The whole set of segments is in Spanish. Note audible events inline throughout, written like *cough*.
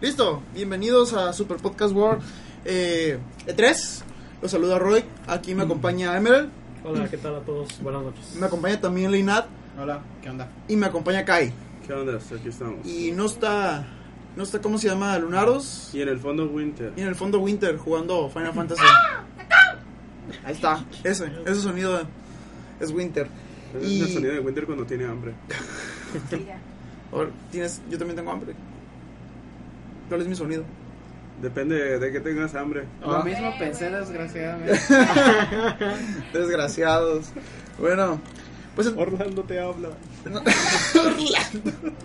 Listo. Bienvenidos a Super Podcast World eh, E3. Los saluda Roy. Aquí me acompaña Emerald. Hola, ¿qué tal a todos? Buenas noches. Me acompaña también Leinat. Hola, ¿qué onda? Y me acompaña Kai. ¿Qué onda? Aquí estamos. Y no está. No está, ¿cómo se llama? Lunaros. Y en el fondo Winter. Y en el fondo Winter jugando Final Fantasy. Ahí está. Ese. Ese sonido es Winter. Es Y- el sonido de Winter cuando tiene hambre. *laughs* Ahora, tienes, yo también tengo hambre. ¿Cuál es mi sonido? Depende de que tengas hambre. Lo mismo pensé, desgraciadamente. *laughs* Desgraciados. Bueno, pues Orlando te habla. *laughs* Orlando.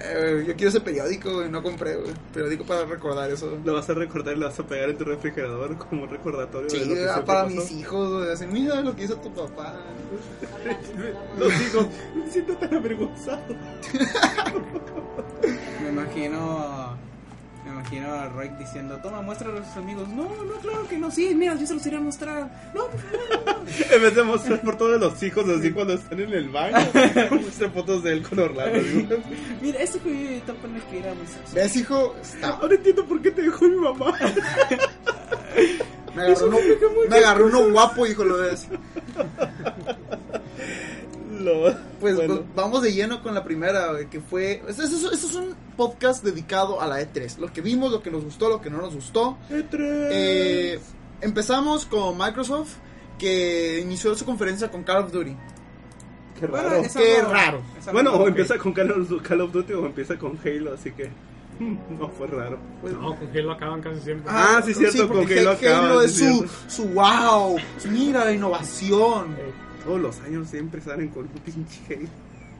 Eh, yo quiero ese periódico, güey. No compré, güey. Periódico para recordar eso. Lo vas a recordar y lo vas a pegar en tu refrigerador como un recordatorio Sí, de lo que ah, para pasó. mis hijos, güey. Así, mira lo que hizo tu papá. *laughs* Los hijos, me siento tan avergonzado. Me imagino. Imagino a Roy diciendo: Toma, muéstralo a sus amigos. No, no, claro que no. Sí, mira, yo se los iría a mostrar. No. *laughs* En vez de mostrar por todos los hijos así cuando están en el baño, *laughs* *laughs* muestra fotos de él con Orlando. Mira, esto que yo tampoco que era muy. ¿Ves, hijo? Está. Ahora entiendo por qué te dejó mi mamá. Me agarró uno, me agarró uno guapo, hijo, lo ves. Lo- Pues, bueno. pues, vamos de lleno con la primera, que fue... Este, este es- este es un podcast dedicado a la E3. Lo que vimos, lo que nos gustó, lo que no nos gustó. E3. Eh, empezamos con Microsoft, que inició su conferencia con Call of Duty. Qué Bueno, raro. eso Qué no- raro. Bueno, no- o empieza con Call of, Call of Duty o empieza con Halo, así que *laughs* no fue raro. Pues, No, con Halo acaban casi siempre. Ah, sí, cierto, con porque Halo acaba, es sí, su, su wow, mira la innovación. Todos los años siempre salen con un pinche Halo.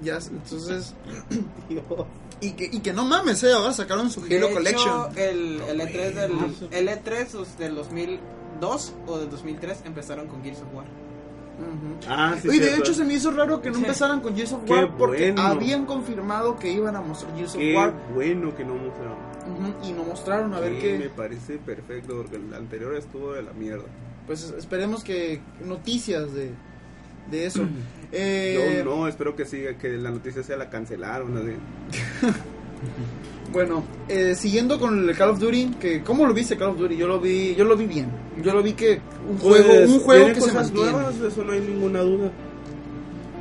Ya, entonces, *laughs* Dios. y que, y que no mames, eh, ahora sacaron su De Halo hecho, Collection. el, el E3 del, el E3 os- del 2002 o del 2003 empezaron con Gears of War. Ujú. Ah, sí, y de cierto. hecho se me hizo raro que no empezaran con Gears of Qué War porque bueno. habían confirmado que iban a mostrar Gears of Qué War bueno que no mostraron. ujú, y no mostraron a ver Sí, qué Me parece perfecto porque el anterior estuvo de la mierda. pues esperemos que noticias de, de eso. Eh, Yo no, espero que siga, que la noticia sea la cancelaron. así. *laughs* Bueno, eh, siguiendo con el Call of Duty, que ¿cómo lo viste Call of Duty? Yo lo vi, yo lo vi bien. Yo lo vi que un juego, Pues, un juego que se cosas mantiene. nuevas, eso no hay ninguna duda.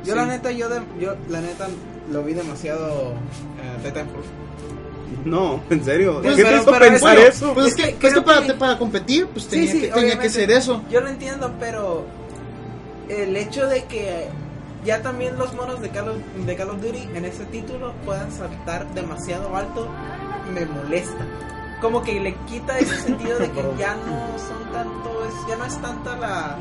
Yo Sí. la neta, yo, de- yo la neta lo vi demasiado eh, Titanfall. No, en serio. Pues, ¿Qué pero- te hizo pero pensar eso- eso? Pues es Es que, que pues que para, que- para competir, pues Sí, tenía, sí, que, tenía que ser eso. Yo lo entiendo, pero el hecho de que ya también los monos de Call of, de Call of Duty en ese título puedan saltar demasiado alto me molesta. Como que le quita ese sentido de que ya no son tanto, ya no es tanta la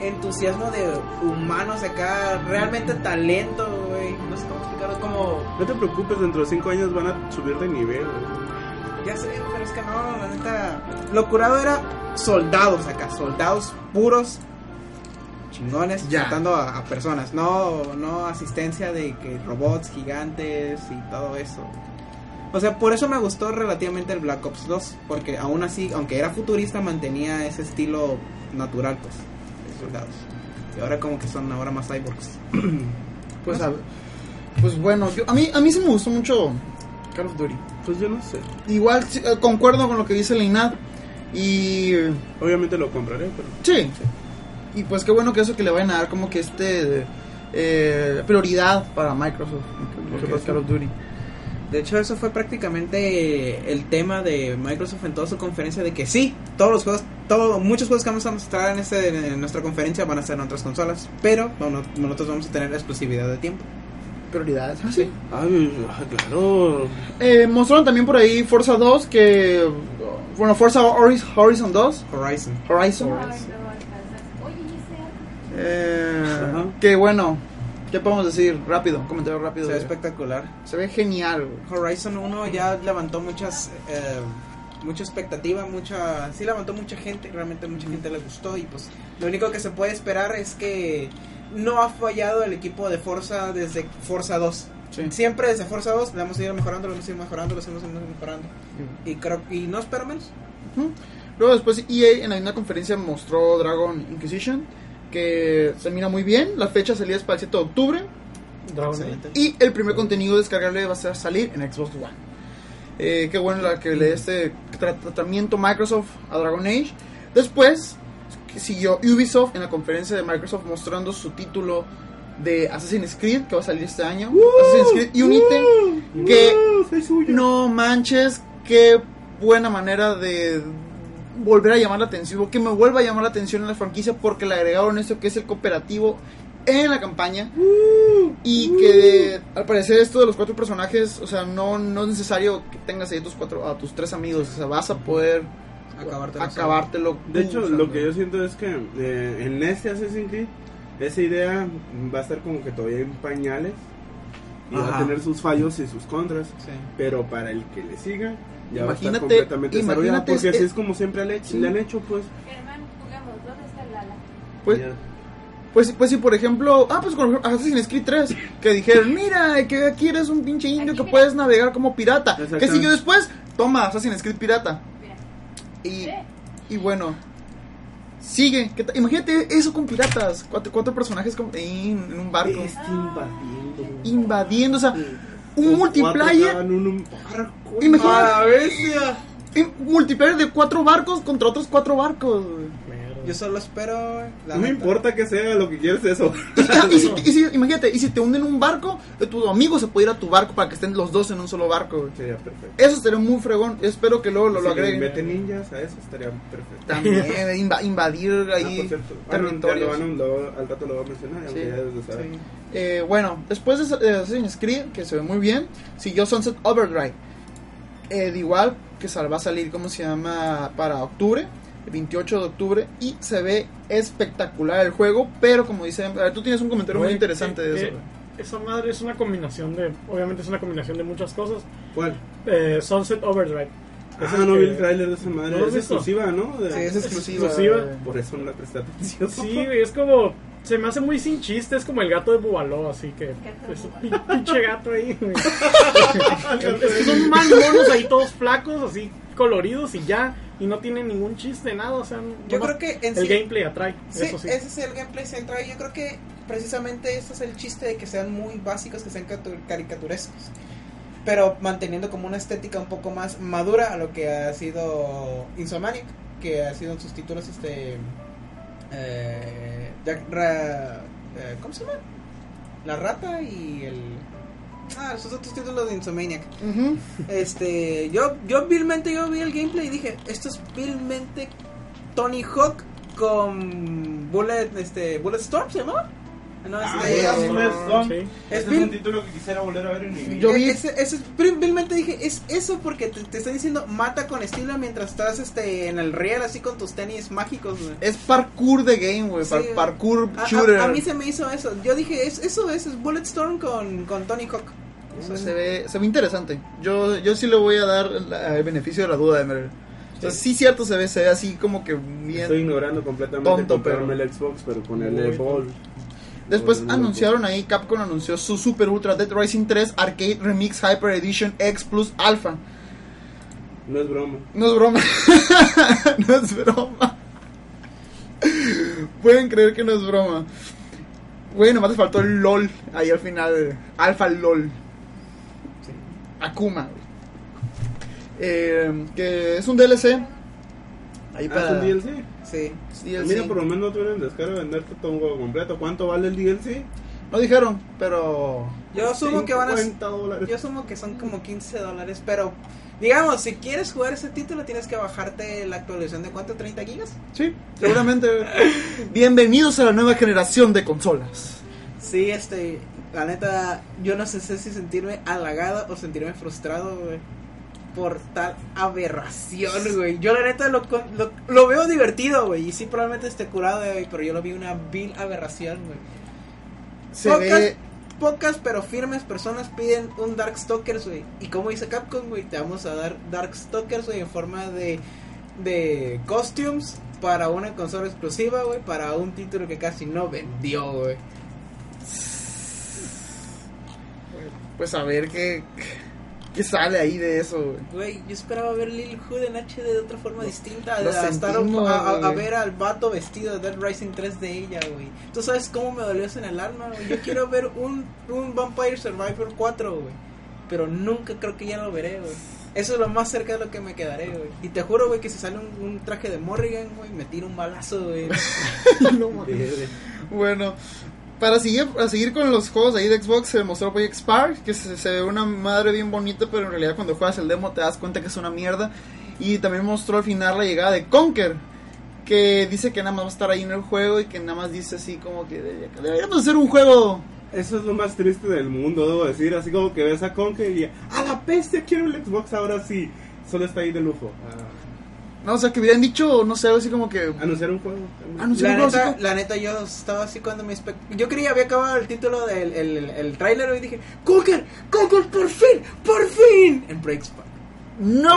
entusiasmo de humanos acá, realmente talento, güey. No sé cómo explicarlo, como No te preocupes, dentro de 5 años van a subir de nivel. Ya sé, pero es que no, la neta. Lo curado era soldados acá, soldados puros, chingones, Ya. matando a, a personas. No, no asistencia de que robots gigantes y todo eso. O sea, por eso me gustó relativamente el Black Ops 2, porque aún así, aunque era futurista, mantenía ese estilo natural, pues, de soldados. Y ahora como que son ahora más cyborgs. *clears throat* Pues, a- pues bueno, yo, a mí a mí sí me gustó mucho Call of Duty. Pues yo no sé. Igual sí, eh, concuerdo con lo que dice Leinad y Obviamente lo compraré, pero. sí. Y pues qué bueno que eso que le vayan a dar como que este eh, prioridad para Microsoft, Call of Duty. De hecho, eso fue prácticamente el tema de Microsoft en toda su conferencia de que sí, todos los juegos, todo, muchos juegos que vamos a mostrar en, este, en nuestra conferencia van a ser en otras consolas, pero bueno, nosotros vamos a tener exclusividad de tiempo. Prioridades, ah, sí. Ay, ah, claro. Eh, mostraron también por ahí Forza 2, que, bueno, Forza Horiz- Horizon 2, Horizon. Horizon, Oye, ¿y ese eh, que bueno, ¿qué podemos decir? Rápido, comentario rápido. Se ve espectacular. Se ve genial, güey. Horizon 1 ya levantó muchas eh, mucha expectativa, mucha sí levantó mucha gente, realmente mucha gente le gustó y pues lo único que se puede esperar es que no ha fallado el equipo de Forza desde Forza 2. Sí. Siempre desde Forza 2 lo hemos ido mejorando, lo hemos ido mejorando, lo hemos ido mejorando. Y creo y no espero menos. Ujú. Luego después EA en la misma conferencia mostró Dragon Inquisition, que se mira muy bien. La fecha de salida es para el 7 de octubre. Excelente. Y el primer contenido descargable va a ser salir en Xbox One. Eh, qué bueno la que le dé este tra- tratamiento Microsoft a Dragon Age. Después siguió Ubisoft en la conferencia de Microsoft mostrando su título de Assassin's Creed que va a salir este año. Assassin's Creed Unity. Que Uh, soy suyo. no manches, qué buena manera de volver a llamar la atención, que me vuelva a llamar la atención en la franquicia porque le agregaron esto que es el cooperativo en la campaña y que al parecer esto de los cuatro personajes, o sea, no, no es necesario que tengas ahí tus cuatro, a tus tres amigos, o sea, vas a poder Acabártelo acabártelo. De hecho, lo que yo siento es que eh, en este Assassin's Creed, esa idea va a estar como que todavía en pañales y va a tener sus fallos y sus contras, Sí. pero para el que le siga, ya va a estar Imagínate- completamente desarrollado, imagínate porque es- así es como siempre le, Sí. le han hecho, pues. Germán, jugamos. ¿Dónde está el Lala? pues, pues, pues si por ejemplo, ah, pues con Assassin's Creed 3, que dijeron, mira, que aquí eres un pinche indio que puedes navegar como pirata. ¿Qué siguió después? Toma, Assassin's Creed pirata. Mira. Y, y bueno, sigue. Imagínate eso con piratas. Cuatro, cuatro personajes con- en, en un barco. Está invadiendo. Invadiendo, o sea, un multiplayer. en un barco. Imagínate. ¡A la bestia! Un multiplayer de cuatro barcos contra otros cuatro barcos. güey. Yo solo espero la No me importa que sea lo que quieres eso. Y, si- *laughs* y si- imagínate, y si te hunden un barco, eh, tu amigo se puede ir a tu barco para que estén los dos en un solo barco. güey. Sería perfecto. Eso sería muy fregón. Espero que luego lo, Si lo agreguen. meten ninjas a eso, estaría perfecto. También inva- invadir Ah, ahí. Ah, no, lo territorios. van a- lo- al rato lo voy a mencionar, Sí, ya. Sí. Eh, bueno, después de de Assassin's Creed, que se ve muy bien, siguió Sunset Overdrive. Eh, de igual, que va a salir, ¿cómo se llama? Para octubre, 28 de octubre, y se ve espectacular el juego, pero como dicen, a ver, tú tienes un comentario muy interesante eh, de eso. eh, esa madre es una combinación de. Obviamente es una combinación de muchas cosas. ¿Cuál? Eh, Sunset Overdrive. Es Ah, no que- vi el tráiler de esa madre. ¿No lo has es exclusiva, ¿no? De- Sí, es es exclusiva. exclusiva. Por eso no la presté atención. Sí, güey, es como. Se me hace muy sin chiste, es como el gato de Bubaló, así que. Es un pinche gato ahí, *laughs* es que son más monos ahí, todos flacos, así coloridos y ya. Y no tienen ningún chiste, nada, o sea. Yo creo que en El sí- gameplay atrae, Sí, eso sí. ese es el gameplay central. Yo creo que precisamente ese es el chiste de que sean muy básicos, que sean catu- caricaturescos. Pero manteniendo como una estética un poco más madura a lo que ha sido Insomaniac, que ha sido en sus títulos este. eh, Jack Ra- eh, ¿Cómo se llama? La rata y el. Ah, esos otros títulos de Insomaniac. Ujú. Este, yo, yo vilmente yo vi el gameplay y dije, esto es vilmente Tony Hawk con Bullet, este, Bullet Storm, ¿se llama? No, Ah, este, Bullet Storm. Sí. es Este es un título que quisiera volver a ver en mi vida. Yo vi- ese, ese es- vil- vilmente dije, es eso porque te, te estoy diciendo, mata con estilo mientras estás este, en el riel así con tus tenis mágicos. güey. Es parkour de game, güey. Sí, par- parkour A, a- shooter. a mí se me hizo eso. Yo dije, es, eso es, es Bulletstorm con, con Tony Hawk. O sea, se ve, se ve interesante. Yo, yo sí le voy a dar la- el beneficio de la duda de Emerald. O sea, sí cierto se ve, se ve así como que bien. Estoy ignorando completamente Tonto, pero- el Xbox, pero con el Evolve. Después anunciaron ahí, Capcom anunció su Super Ultra Dead Rising 3 Arcade Remix Hyper Edition X Plus Alpha. No es broma. No es broma. *laughs* no es broma. Pueden creer que no es broma. Güey, nomás les faltó el LOL ahí al final. Alpha LOL. Akuma. güey. Eh, que es un DLC. Ahí Ah, para. ¿es un DLC? Sí. es DLC. Mira, por lo menos no tuvieron descarga de venderte todo un juego completo. ¿Cuánto vale el DLC? No dijeron, pero... Yo asumo que van a... 50 dólares. Yo asumo que son como 15 dólares, pero... Digamos, si quieres jugar ese título tienes que bajarte la actualización de cuánto, 30 gigas. Sí, seguramente. *laughs* Bienvenidos a la nueva generación de consolas. Sí, este, la neta, yo no sé si sentirme halagado o sentirme frustrado, güey. Por tal aberración, güey. Yo la neta lo, lo, lo veo divertido, güey. Y sí, probablemente esté curado, güey. Pero yo lo vi una vil aberración, güey. Se Pocas, ve... pocas pero firmes personas piden un Darkstalkers, güey. Y como dice Capcom, güey, te vamos a dar Darkstalkers, güey, en forma de, de costumes para una consola exclusiva, güey, para un título que casi no vendió, güey. Pues a ver qué... ¿Qué sale ahí de eso, güey? Güey, yo esperaba ver Lil Hood en HD de otra forma distinta. lo A, estar a, a- ver al vato vestido de Dead Rising 3 de ella, güey. Tú sabes cómo me dolió eso en el alma, güey. Yo quiero ver un, un Vampire Survivor 4, güey. Pero nunca creo que ya lo veré, güey. Eso es lo más cerca de lo que me quedaré, güey. Y te juro, güey, que si sale un, un traje de Morrigan, güey, me tiro un balazo, güey. *laughs* No mames. Bueno, para seguir, para seguir con los juegos ahí de Xbox, se mostró Project Spark, que se, se ve una madre bien bonita, pero en realidad cuando juegas el demo te das cuenta que es una mierda. Y también mostró al final la llegada de Conker, que dice que nada más va a estar ahí en el juego y que nada más dice así como que "Debe- deberíamos hacer un juego. Eso es lo más triste del mundo, debo decir. Así como que ves a Conker y a la peste quiero el Xbox ahora sí. Solo está ahí de lujo. Ah, No, o sea, que hubieran dicho, no sé, algo así como que... anunciar un juego. Anunciar La un juego neta, como- la neta, yo estaba así cuando me... Yo creía había acabado el título del el, el, el tráiler y dije, ¡Conker! ¡Conker, por fin! ¡Por fin! En Project Spark. ¡No!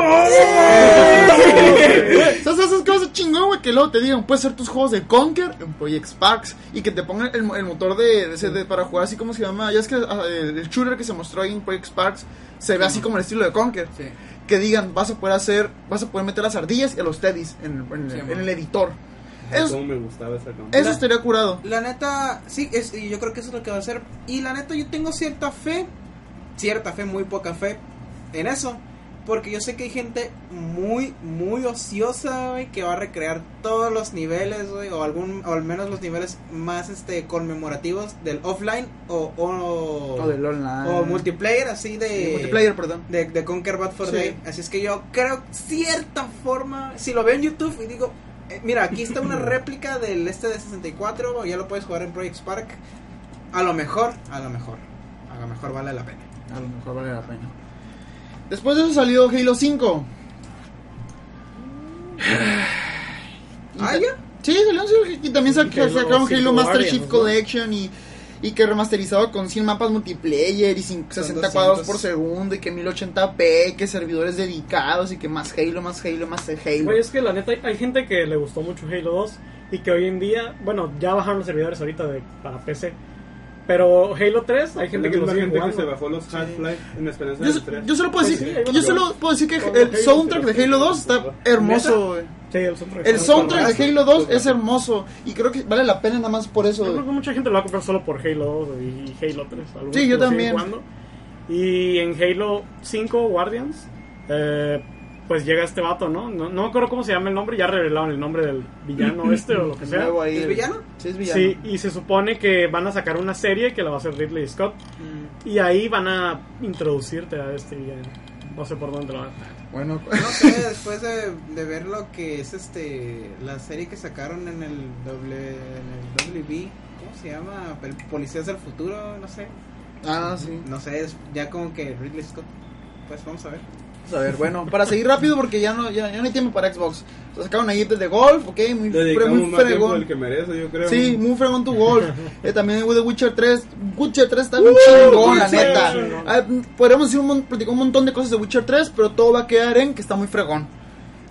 ¿Sabes *laughs* esas cosas chingón, güey? Que luego te digan, puedes hacer tus juegos de Conker en Project Sparks y que te pongan el, el motor de, de de- para jugar así como se llama. Ya es que ah, el, el shooter que se mostró ahí en Project Sparks se ve así como el estilo de Conker. Sí. Que digan, vas a poder hacer, vas a poder meter las ardillas y a los teddies en, en- Sí, en man. el editor. Eso Eso, me gustaba esa campaña. eso estaría curado. La neta, sí, es, y yo creo que eso es lo que va a hacer. Y la neta, yo tengo cierta fe, cierta fe, muy poca fe en eso. Porque yo sé que hay gente muy, muy ociosa, güey, que va a recrear todos los niveles, güey, o, algún, o al menos los niveles más este conmemorativos del offline o, o, O del online. o multiplayer, así de... Sí, multiplayer, perdón. de, de Conquer Bad for Sí. Day. Así es que yo creo cierta forma, si lo veo en YouTube y digo, eh, mira, aquí está una *laughs* réplica del este de 64, o ya lo puedes jugar en Project Spark. A lo mejor, a lo mejor, a lo mejor vale la pena. A lo mejor vale la pena. Después de eso salió Halo 5. Ah, ya. Sí, salió y también sac- Halo sacaron 5 Halo Master Chief ¿no? Collection y, y que remasterizado con 100 mapas multiplayer y cin- 60 cuadros 200. por segundo y que 1080p y que servidores dedicados y que más Halo, más Halo, más Halo. Güey, es que la neta hay, hay gente que le gustó mucho Halo 2 y que hoy en día, bueno, ya bajaron los servidores ahorita de, para PC. Pero Halo 3 hay gente que lo sigue gente que jugando. se bajó los Half-Life en Esperanza Yo, del 3. yo solo puedo Pues decir, sí, yo solo puedo decir que el Halo, soundtrack de Halo 2 sí, está hermoso, güey. Sí, el soundtrack. El soundtrack de Halo 2 es hermoso y creo que vale la pena nada más por eso. Yo creo que mucha gente lo va a comprar solo por Halo 2 y Halo 3. algunos Sí, que yo también. jugando. Y en Halo 5 Guardians, eh, pues llega este vato, ¿no? ¿no? No me acuerdo cómo se llama el nombre, ya revelaron el nombre del villano *clears throat* este o lo que sea. Ahí, ¿Es villano? Sí, es villano. Sí, y se supone que van a sacar una serie que la va a hacer Ridley Scott. Mm. Y ahí van a introducirte a este villano. No sé por dónde lo van a Bueno, No sé, después de, de ver lo que es este la serie que sacaron en el doble en el WB, ¿cómo se llama? El Policías del Futuro, no sé. ah, sí. No sé, es ya como que Ridley Scott. Pues vamos a ver. Vamos a ver, bueno, para seguir rápido porque ya no, ya, ya no hay tiempo para Xbox. Lo sacaron ahí de Golf, ok, muy, muy fregón. del que merece, yo creo. Sí, muy fregón tu Golf. *laughs* Eh, también The Witcher 3. Witcher 3 está bien chingón, la neta. Ah, podríamos decir un, platicar un montón de cosas de Witcher 3, pero todo va a quedar en que está muy fregón.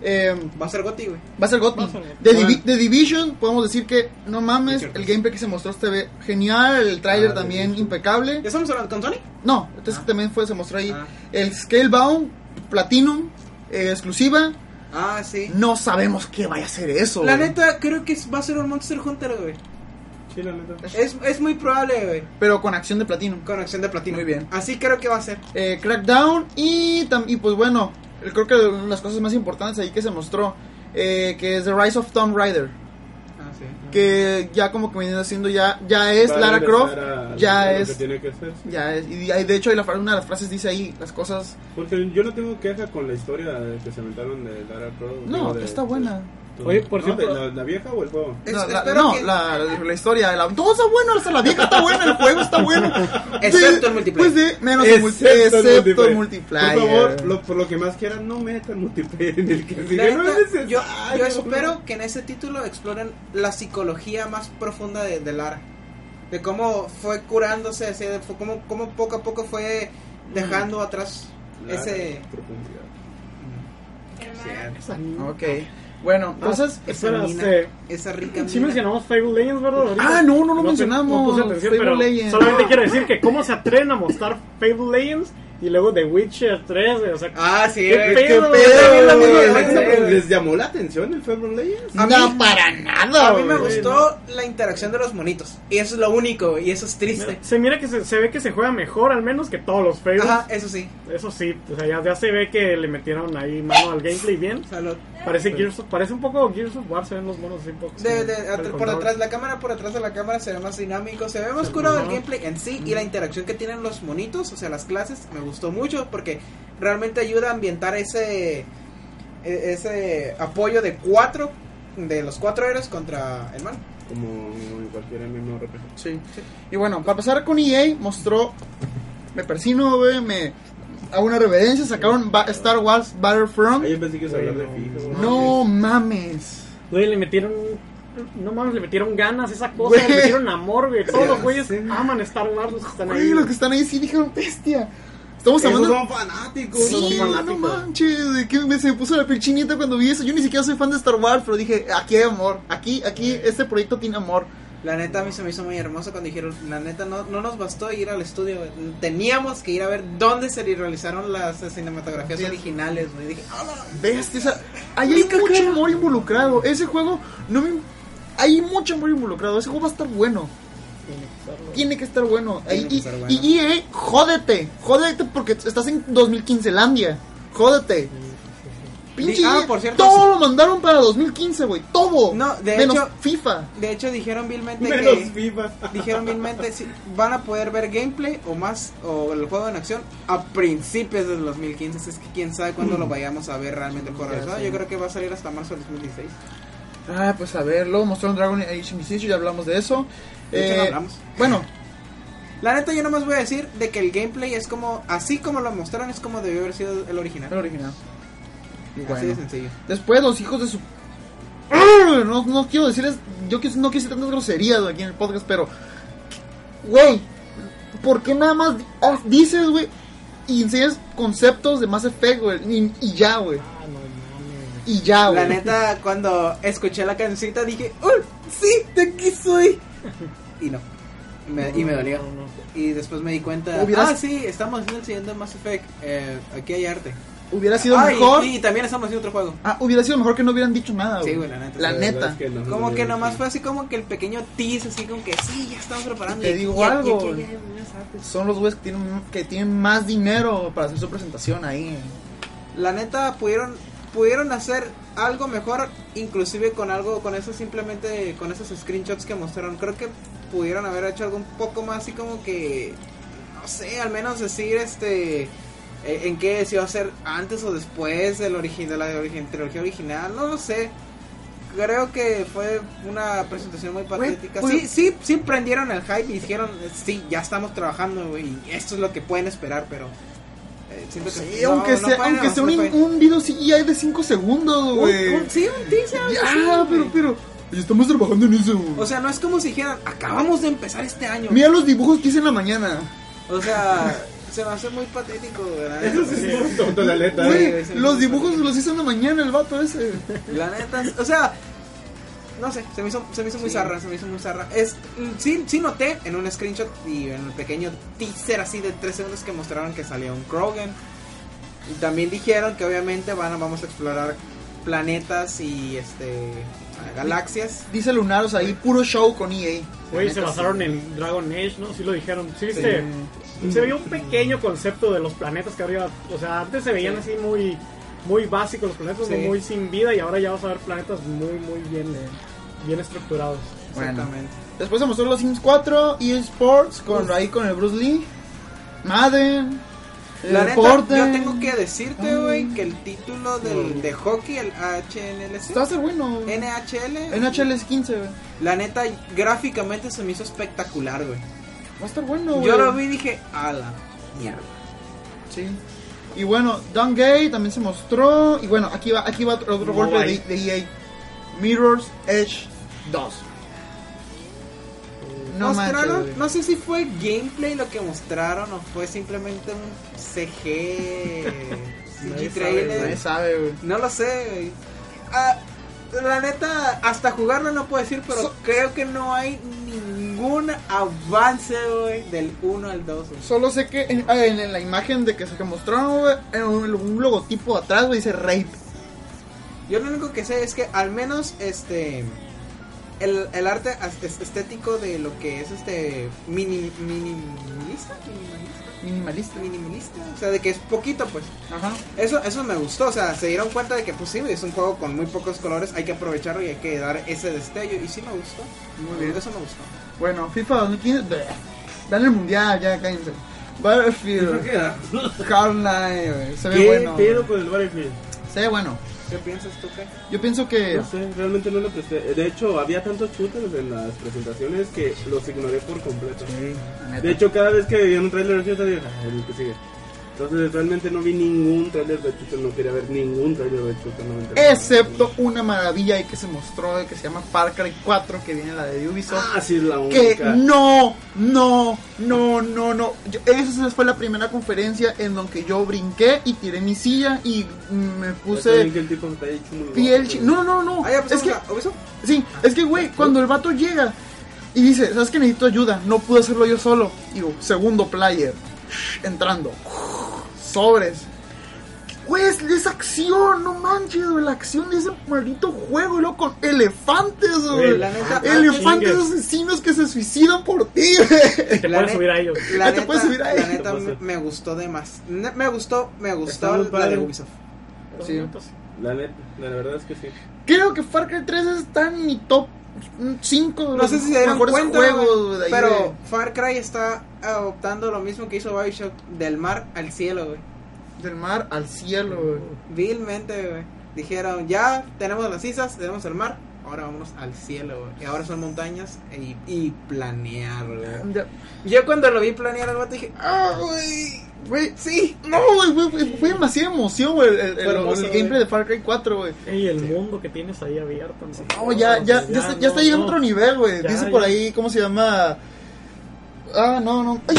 Eh, Va a ser Gotti, güey. Va a ser Gotti. The, Divi- Division, podemos decir que no mames, Witcher el gameplay que se mostró se ve genial, el trailer Ah, también impecable. ¿Ya estamos hablando con Tony? No, entonces Ah. también fue, se mostró ahí. Ah. El Scalebound Platinum, eh, exclusiva. Ah, sí. No sabemos qué vaya a ser eso. La güey. neta, creo que va a ser un Monster Hunter, güey. Sí, la neta. Es, es muy probable, güey. Pero con acción de Platinum. Con acción de platino. Muy bien. Así creo que va a ser. Eh, Crackdown y, y pues bueno, creo que una de las cosas más importantes ahí que se mostró, eh, que es The Rise of Tomb Raider. Sí. que ya como que viene haciendo ya ya es Lara Croft, a- ya es que tiene que ser. ya es y de hecho hay la, una de las frases dice ahí las cosas Porque yo no tengo queja con la historia de que se inventaron de Lara Croft. no de- está buena Oye, por no, cierto- de la, la vieja o el juego? Es- No, la, no, que- la, la historia, la, todo está bueno, hasta la vieja está buena, el juego está bueno. *laughs* Excepto De- el multiplayer. Pues de, menos el, multi- excepto el multiplayer. Por favor, lo- por lo que más quieran, no metan multiplayer en el que sigue. No es yo, yo espero que en ese título exploren la psicología más profunda de, de Lara. De cómo fue curándose, así, de fue cómo, cómo poco a poco fue dejando atrás Lara, ese... profundidad. Hermana. Ok, bueno, entonces, Esa Espera, mina, este, esa rica Sí mina. mencionamos Fable Legends, ¿verdad? Ahorita. Ah, no, no lo te- mencionamos, puse atención, Fable pero Legends. solamente quiero decir que cómo se atreven a mostrar Fable Legends y luego The Witcher 3, güey, o sea, Ah, sí, ¿Qué güey. pedo, pedo, también lo güey? ¿Les, llamó la atención el Fable Legends? No, mí- para nada. A mí me güey. gustó la interacción de los monitos. Y eso es lo único, y eso es triste. se mira que se, se ve que se juega mejor al menos que todos los Fables. Ajá, eso sí. Eso sí, o sea, ya, ya se ve que le metieron ahí mano al gameplay bien. Salud. Parece Gears of- parece un poco Gears of War, se ven los monos así un poco. De, de- por control. atrás, la cámara por atrás de la cámara se ve más dinámico, se ve más curado el gameplay en sí y la interacción que tienen los monitos, o sea, las clases, me gustó mucho porque realmente ayuda a ambientar ese e- ese apoyo de cuatro, de los cuatro héroes contra el mal. Como en cualquier MMORPG. Sí. Y bueno, para empezar con EA, mostró. Me persino, güey, me. Hago una reverencia, sacaron Ba- Star Wars Battlefront. Ahí yo pensé que ibas a hablar de FIFA. güey. No mames. Güey, le metieron. No mames, le metieron ganas a esa cosa, le *laughs* metieron amor, güey. Todos los güeyes Sí. aman Star Wars, los que están ahí. Los que están ahí sí dijeron bestia. Estamos hablando. son fanáticos. Sí, son no fanáticos. manches, de que me se puso la piel chinita cuando vi eso. Yo ni siquiera soy fan de Star Wars, pero dije, aquí hay amor. Aquí, aquí, este proyecto tiene amor. La neta a mí se me hizo muy hermoso cuando dijeron, la neta no, no nos bastó ir al estudio, teníamos que ir a ver dónde se realizaron las eh, cinematografías Sí. originales, güey. Dije, "Ah, Bestia, o sea, ahí hay mucho amor involucrado. Ese juego, no me. Hay mucho amor involucrado. Ese juego va a estar bueno. Tiene que estar bueno. Tiene y, estar bueno. y EA, jódete. Jódete porque estás en 2015 Landia. Jódete. Pinche Di- ah, por cierto, todo sí. lo mandaron para 2015, güey. Todo. No, de Menos hecho- FIFA. De hecho dijeron vilmente Menos que... FIFA. Dijeron vilmente si van a poder ver gameplay o más o el juego en acción a principios del 2015. Así Es que quién sabe cuándo lo vayamos a ver realmente el juego sé. Yo creo que va a salir hasta marzo del 2016. Ah, pues a ver, luego mostraron Dragon Age Inquisition, ya hablamos de eso. De hecho, Eh, no hablamos. Bueno, La neta yo nomás voy a decir de que el gameplay es como así como lo mostraron es como debió haber sido el original. el original. Y Así bueno. de sencillo. Después los hijos de su... No, no quiero decirles... Yo quis- no quise tantas groserías aquí en el podcast, pero... Güey, ¿por qué nada más ah, dices, güey? Y enseñas conceptos de Mass Effect, güey. Y, y ya, güey. Y ya, güey. La neta cuando escuché la cancioncita dije, ¡Oh, sí, de aquí soy! Y no. Y me, y me dolió. No, no. Y después me di cuenta, Hubieras- ah, sí, estamos haciendo el siguiente Mass Effect. Eh, aquí hay arte. Hubiera sido Ah, y- mejor... Y, también estamos haciendo otro juego. Ah, hubiera sido mejor que no hubieran dicho nada, güey. Sí, güey, la neta. La neta. es que no, Como no, que no, nomás sí. fue así como que el pequeño tease, así como que sí, ya estamos preparando. Te y- digo y- y algo, aquí güey. ya artes. Son los güeyes que tienen, que tienen más dinero para hacer su presentación ahí. La neta pudieron pudieron hacer algo mejor, inclusive con algo, con eso simplemente, con esos screenshots que mostraron. Creo que pudieron haber hecho algo un poco más así como que, no sé, al menos decir este, eh, en qué si iba a ser antes o después del origi- de la origi- trilogía original, no lo sé. Creo que fue una presentación muy patética. pues- Sí, sí, sí prendieron el hype y dijeron, sí, ya estamos trabajando, y esto es lo que pueden esperar, pero siento que Sí, no, aunque no sea, pueden aunque sea un, video CGI de 5 segundos, Un- güey. sí, un teaser. Ya, pero, pero. y Estamos trabajando en eso. O sea, no es como si dijeran, acabamos de empezar este año. Mira los dibujos que hice en la mañana. O sea, se me hace muy patético, ¿verdad? Eso sí es tonto, la neta. Eh. los dibujos los hizo en la mañana el vato ese. La neta, o sea, no sé, se me hizo, se me hizo muy zarra, se me hizo muy zarra. Es, sí, sí noté en un screenshot y en el pequeño teaser así de 3 segundos que mostraron que salía un Krogan. Y también dijeron que obviamente van a, vamos a explorar planetas y este galaxias. Dice Lunaros ahí, puro show con EA. Güey, La se basaron sí. en Dragon Age, ¿no? Sí lo dijeron. Sí, viste. Se veía un pequeño concepto de los planetas que habría. O sea, antes se veían así muy muy básicos los planetas, Sí. muy sin vida, y ahora ya vas a ver planetas muy, muy bien. eh, bien estructurados. Bueno. Exactamente. Después se mostró los Sims 4 y Sports con ahí con el Bruce Lee, Madden, La el neta, yo tengo que decirte, güey, que el título del, de hockey, el HNLC, Está a ser bueno. NHL, NHL es 15, güey. la neta, gráficamente se me hizo espectacular, güey. Va a estar bueno, güey. Yo lo vi y dije, ala, mierda. Sí. Y bueno, Don Gay también se mostró. Y bueno, aquí va, aquí va otro, golpe de, de EA. Mirror's Edge 2. No mostraron, manches, no sé si fue gameplay lo que mostraron o fue simplemente un CG, *laughs* Nadie CG sabe, trailer. Nadie sabe, güey. No lo sé, güey. Ah, la neta, hasta jugarlo no puedo decir, pero So- creo que no hay ningún avance, güey, del 1 al 2. güey. Solo sé que en, ah, en- en la imagen de que se mostraron, güey, en un, un logotipo atrás, güey, dice Rape. Yo lo único que sé es que al menos este el, el arte estético de lo que es este mini, minimalista, minimalista, Minimalista. minimalista, o sea, de que es poquito pues. Ajá. Eso eso me gustó, o sea, se dieron cuenta de que pues sí, es un juego con muy pocos colores, hay que aprovecharlo y hay que dar ese destello y sí me gustó. Muy bien. Eso me gustó. Bueno, FIFA 2015. bleh. Dan el mundial, ya cállense. Battlefield. Hardline, güey. Se ve ¿Qué bueno. pedo con el Battlefield? Se ve bueno. ¿Qué piensas tú, qué? Yo pienso que. No sé, realmente no le presté. De hecho, había tantos shooters en las presentaciones que los ignoré por completo. De hecho, cada vez que veía un trailer de shooter, dije, "Ah, el que sigue. Entonces, realmente no vi ningún trailer de shooter, no quería ver ningún trailer de shooter. No. Excepto una maravilla ahí que se mostró de que se llama Far Cry 4, que viene la de Ubisoft. Ah, sí, es la que única. no, no, no, no, no. Yo- esa fue la primera conferencia en donde yo brinqué y tiré mi silla y me puse que el tipo se está hecho muy piel. guapo, No, no, no. Ah, ya Es pasamos que, Ubisoft. sí, es que, güey, cuando el vato llega y dice, ¿sabes que necesito ayuda? No pude hacerlo yo solo. Digo, segundo player, entrando, sobres. Güey, es, es acción, no manches, güey, la acción de ese maldito juego, loco, con elefantes, güey. Güey, La neta, Elefantes chingues. asesinos que se suicidan por ti, güey. Te puedes subir a ellos. La Ah, te neta, puedes subir la neta Te puedes- me, me gustó de más. Me gustó, me gustó la padre. de Ubisoft. Sí. La neta, la verdad es que sí. Creo que Far Cry 3 está en mi top 5 de No sé si se dieron cuenta, juegos pero de- Far Cry está adoptando lo mismo que hizo Bioshock del mar al cielo, güey. del mar al cielo, güey. Vilmente, güey. Dijeron, ya tenemos las islas, tenemos el mar, ahora vámonos al cielo, güey. Y ahora son montañas y, y planear, güey. Yo cuando lo vi planear al vato dije, ah, güey, Güey, sí. no, güey, güey, fue, fue demasiada emoción, güey, el, el- gameplay de Far Cry 4, güey. Ey, el mundo que tienes ahí abierto. No, No, ya, ya, ya, está, ya está llegando a otro nivel, güey. Ya, Dice por ahí, ¿cómo se llama? Ah, no, no. Ay,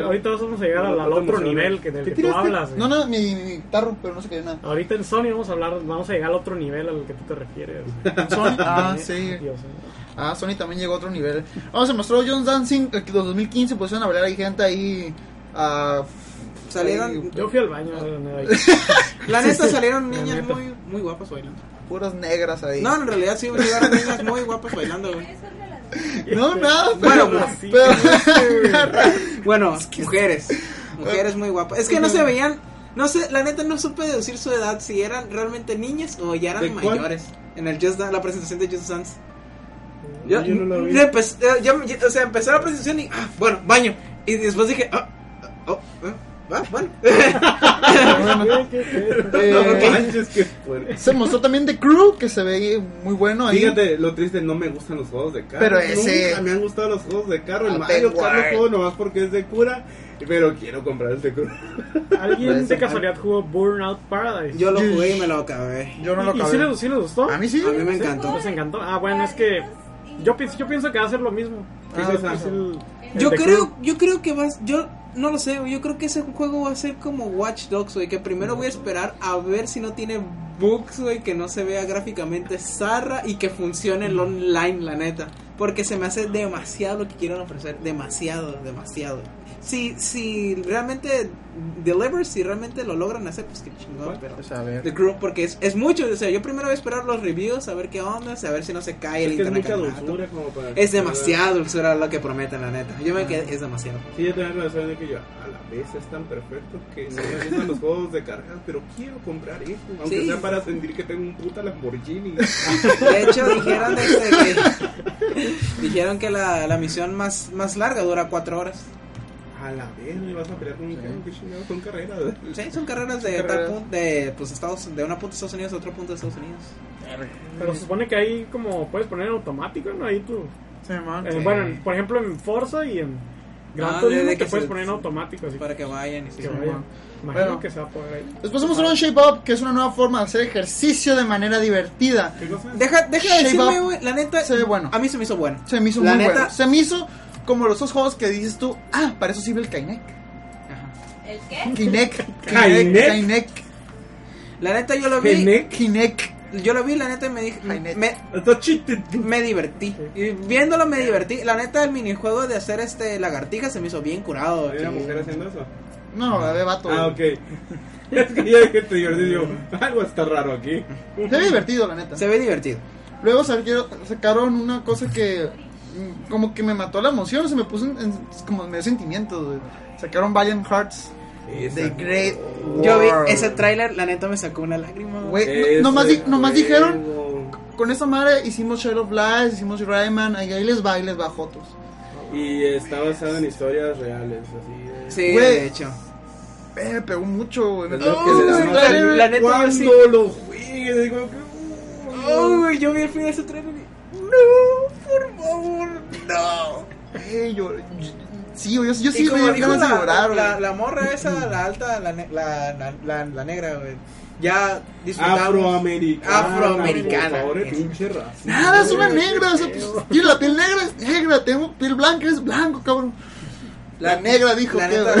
No, ahorita vamos a llegar al, al otro nivel que del ¿Qué que tú hablas. güey. No, no, mi, mi tarro, pero no se quedó nada. Ahorita en Sony vamos a hablar, vamos a llegar al otro nivel al que tú te refieres. *laughs* Sony, ah, sí. Dios. Ah, Sony también llegó a otro nivel. Vamos, se mostró John Dancing, el que 2015, pues iban a hablar, hay gente ahí. ah, Salieron- Yo fui al baño. *laughs* La neta salieron La niñas neta. muy, muy guapas bailando. puras negras ahí. No, en realidad sí llegaron niñas muy guapas bailando, güey. *laughs* No, nada, Bueno, pero, sí. pero- Bueno, mujeres. Mujeres muy guapas. Es que no se veían. No sé, la neta no supe deducir su edad, si eran realmente niñas o ya ¿De eran cuál? mayores. En el Just Dance, la presentación de Just Dance. Yo, yo no lo vi. yo- o sea, empezó la presentación y, ah, bueno, baño. Y después dije, ah, ah, oh, ah, ah, *laughs* bueno. Qué pedo. Eh, No manches, qué fuerte. Se mostró también The Crew, que se ve muy bueno ahí. Fíjate, lo triste, no me gustan los juegos de carro. Pero ese- Nunca me han gustado los juegos de carro. El Ah, Mario pero Kart lo juego nomás porque es de cura. Pero quiero comprar el de cura. ¿Alguien de casualidad jugó Burnout Paradise? Yo lo jugué y me lo acabé. Yo no lo ¿Y, y acabé. sí les, sí les gustó? A mí sí. A mí me ¿Sí? encantó. ¿Les encantó? Ah, bueno, es que yo pienso, yo pienso que va a ser lo mismo. ¿Qué Ah, es esa? es el- el Yo creo, Crew. yo creo que vas, yo no lo sé, yo creo que ese juego va a ser como Watch Dogs, güey, que primero voy a esperar a ver si no tiene bugs, güey, que no se vea gráficamente zarra y que funcione el online, la neta, porque se me hace demasiado lo que quieren ofrecer, demasiado, demasiado. Si, si realmente delivers, si realmente lo logran hacer, pues qué chingón, pero... Pues a ver. The Crew, porque es, es mucho, o sea, yo primero voy a esperar los reviews, a ver qué onda, a ver si no se cae el Es es internet. dulzura como para... Es demasiado dulzura lo que prometen, la neta. Yo me quedé, es demasiado. Sí, yo tengo razón de que yo a la vez es tan perfecto que no me gustan los juegos de carga, pero quiero comprar eso, aunque Sí. sea para sentir que tengo un puta Lamborghini. *laughs* De hecho, dijeron, este, que, dijeron que la, la misión más, más larga dura cuatro horas. A la vez me vas a pelear con un qué chingado, son carreras. Sí, son carreras de Carreras. tal punto, de, pues, Estados, de una punta de Estados Unidos a otro punto de Estados Unidos. Pero se supone que ahí como puedes poner en automático, ¿no? Ahí tú. Sí, man. eh, Sí. Bueno, en- por ejemplo en Forza y en Gran Ah, Turismo te puedes se- poner en automático, así Para que vayan y que sí. vayan. Imagino Bueno. que se va a poder ahí. Después hemos hablado de Shape Up, que es una nueva forma de hacer ejercicio de manera divertida. Deja, deja Shape de decirme, Up güey, la neta, se ve bueno. a mí se me hizo bueno. Se me hizo La muy neta- bueno. Se me hizo como los dos juegos que dices tú, ah, para eso sirve el Kinect. Ajá. ¿El qué? Kinect. ¿Kinect? Kinect. La neta, yo lo vi, Kinect. Kinect. yo lo vi, la neta, y me dije, me, me divertí. Y viéndolo me divertí. La neta, el minijuego de hacer este lagartija se me hizo bien curado. ¿Hay una sí. mujer haciendo eso? No, de vato. Ah, ok. *laughs* Es que ya dije te divertí, digo, algo está raro aquí. Se ve divertido, la neta. Se ve divertido. Luego sacaron una cosa que como que me mató la emoción, se me puso en, en- como me dio sentimientos. güey. Sacaron Valiant Hearts. The Great Yo vi ese tráiler, la neta me sacó una lágrima. Güey, nomás, di- nomás dijeron, con esa madre hicimos Shadow of Lies, hicimos Rayman, ahí ahí les va, ahí les va Jotos. Y está basado en historias reales, así de... Sí, Güey. de hecho. Eh, me pegó mucho, güey. Me ¿Verdad pegó- que le Uy, dan- la- la neta, yo Cuando sí- lo juegues, digo que... Oh, güey, yo vi el fin de ese trailer y... No, por favor, no. Eh, yo, yo- sí, yo, yo sí como me dijo ganas de la, llorar, la, morra esa, la alta, la, ne- la, la, la, la negra, güey. Ya disfrutamos. Afroamericana. Afroamericana. Por favor, Eso. pinche raza. Nada, es una negra, o sea, pues, tiene la piel negra, es negra, tengo piel blanca, es blanco, cabrón. La, negra dijo la neta,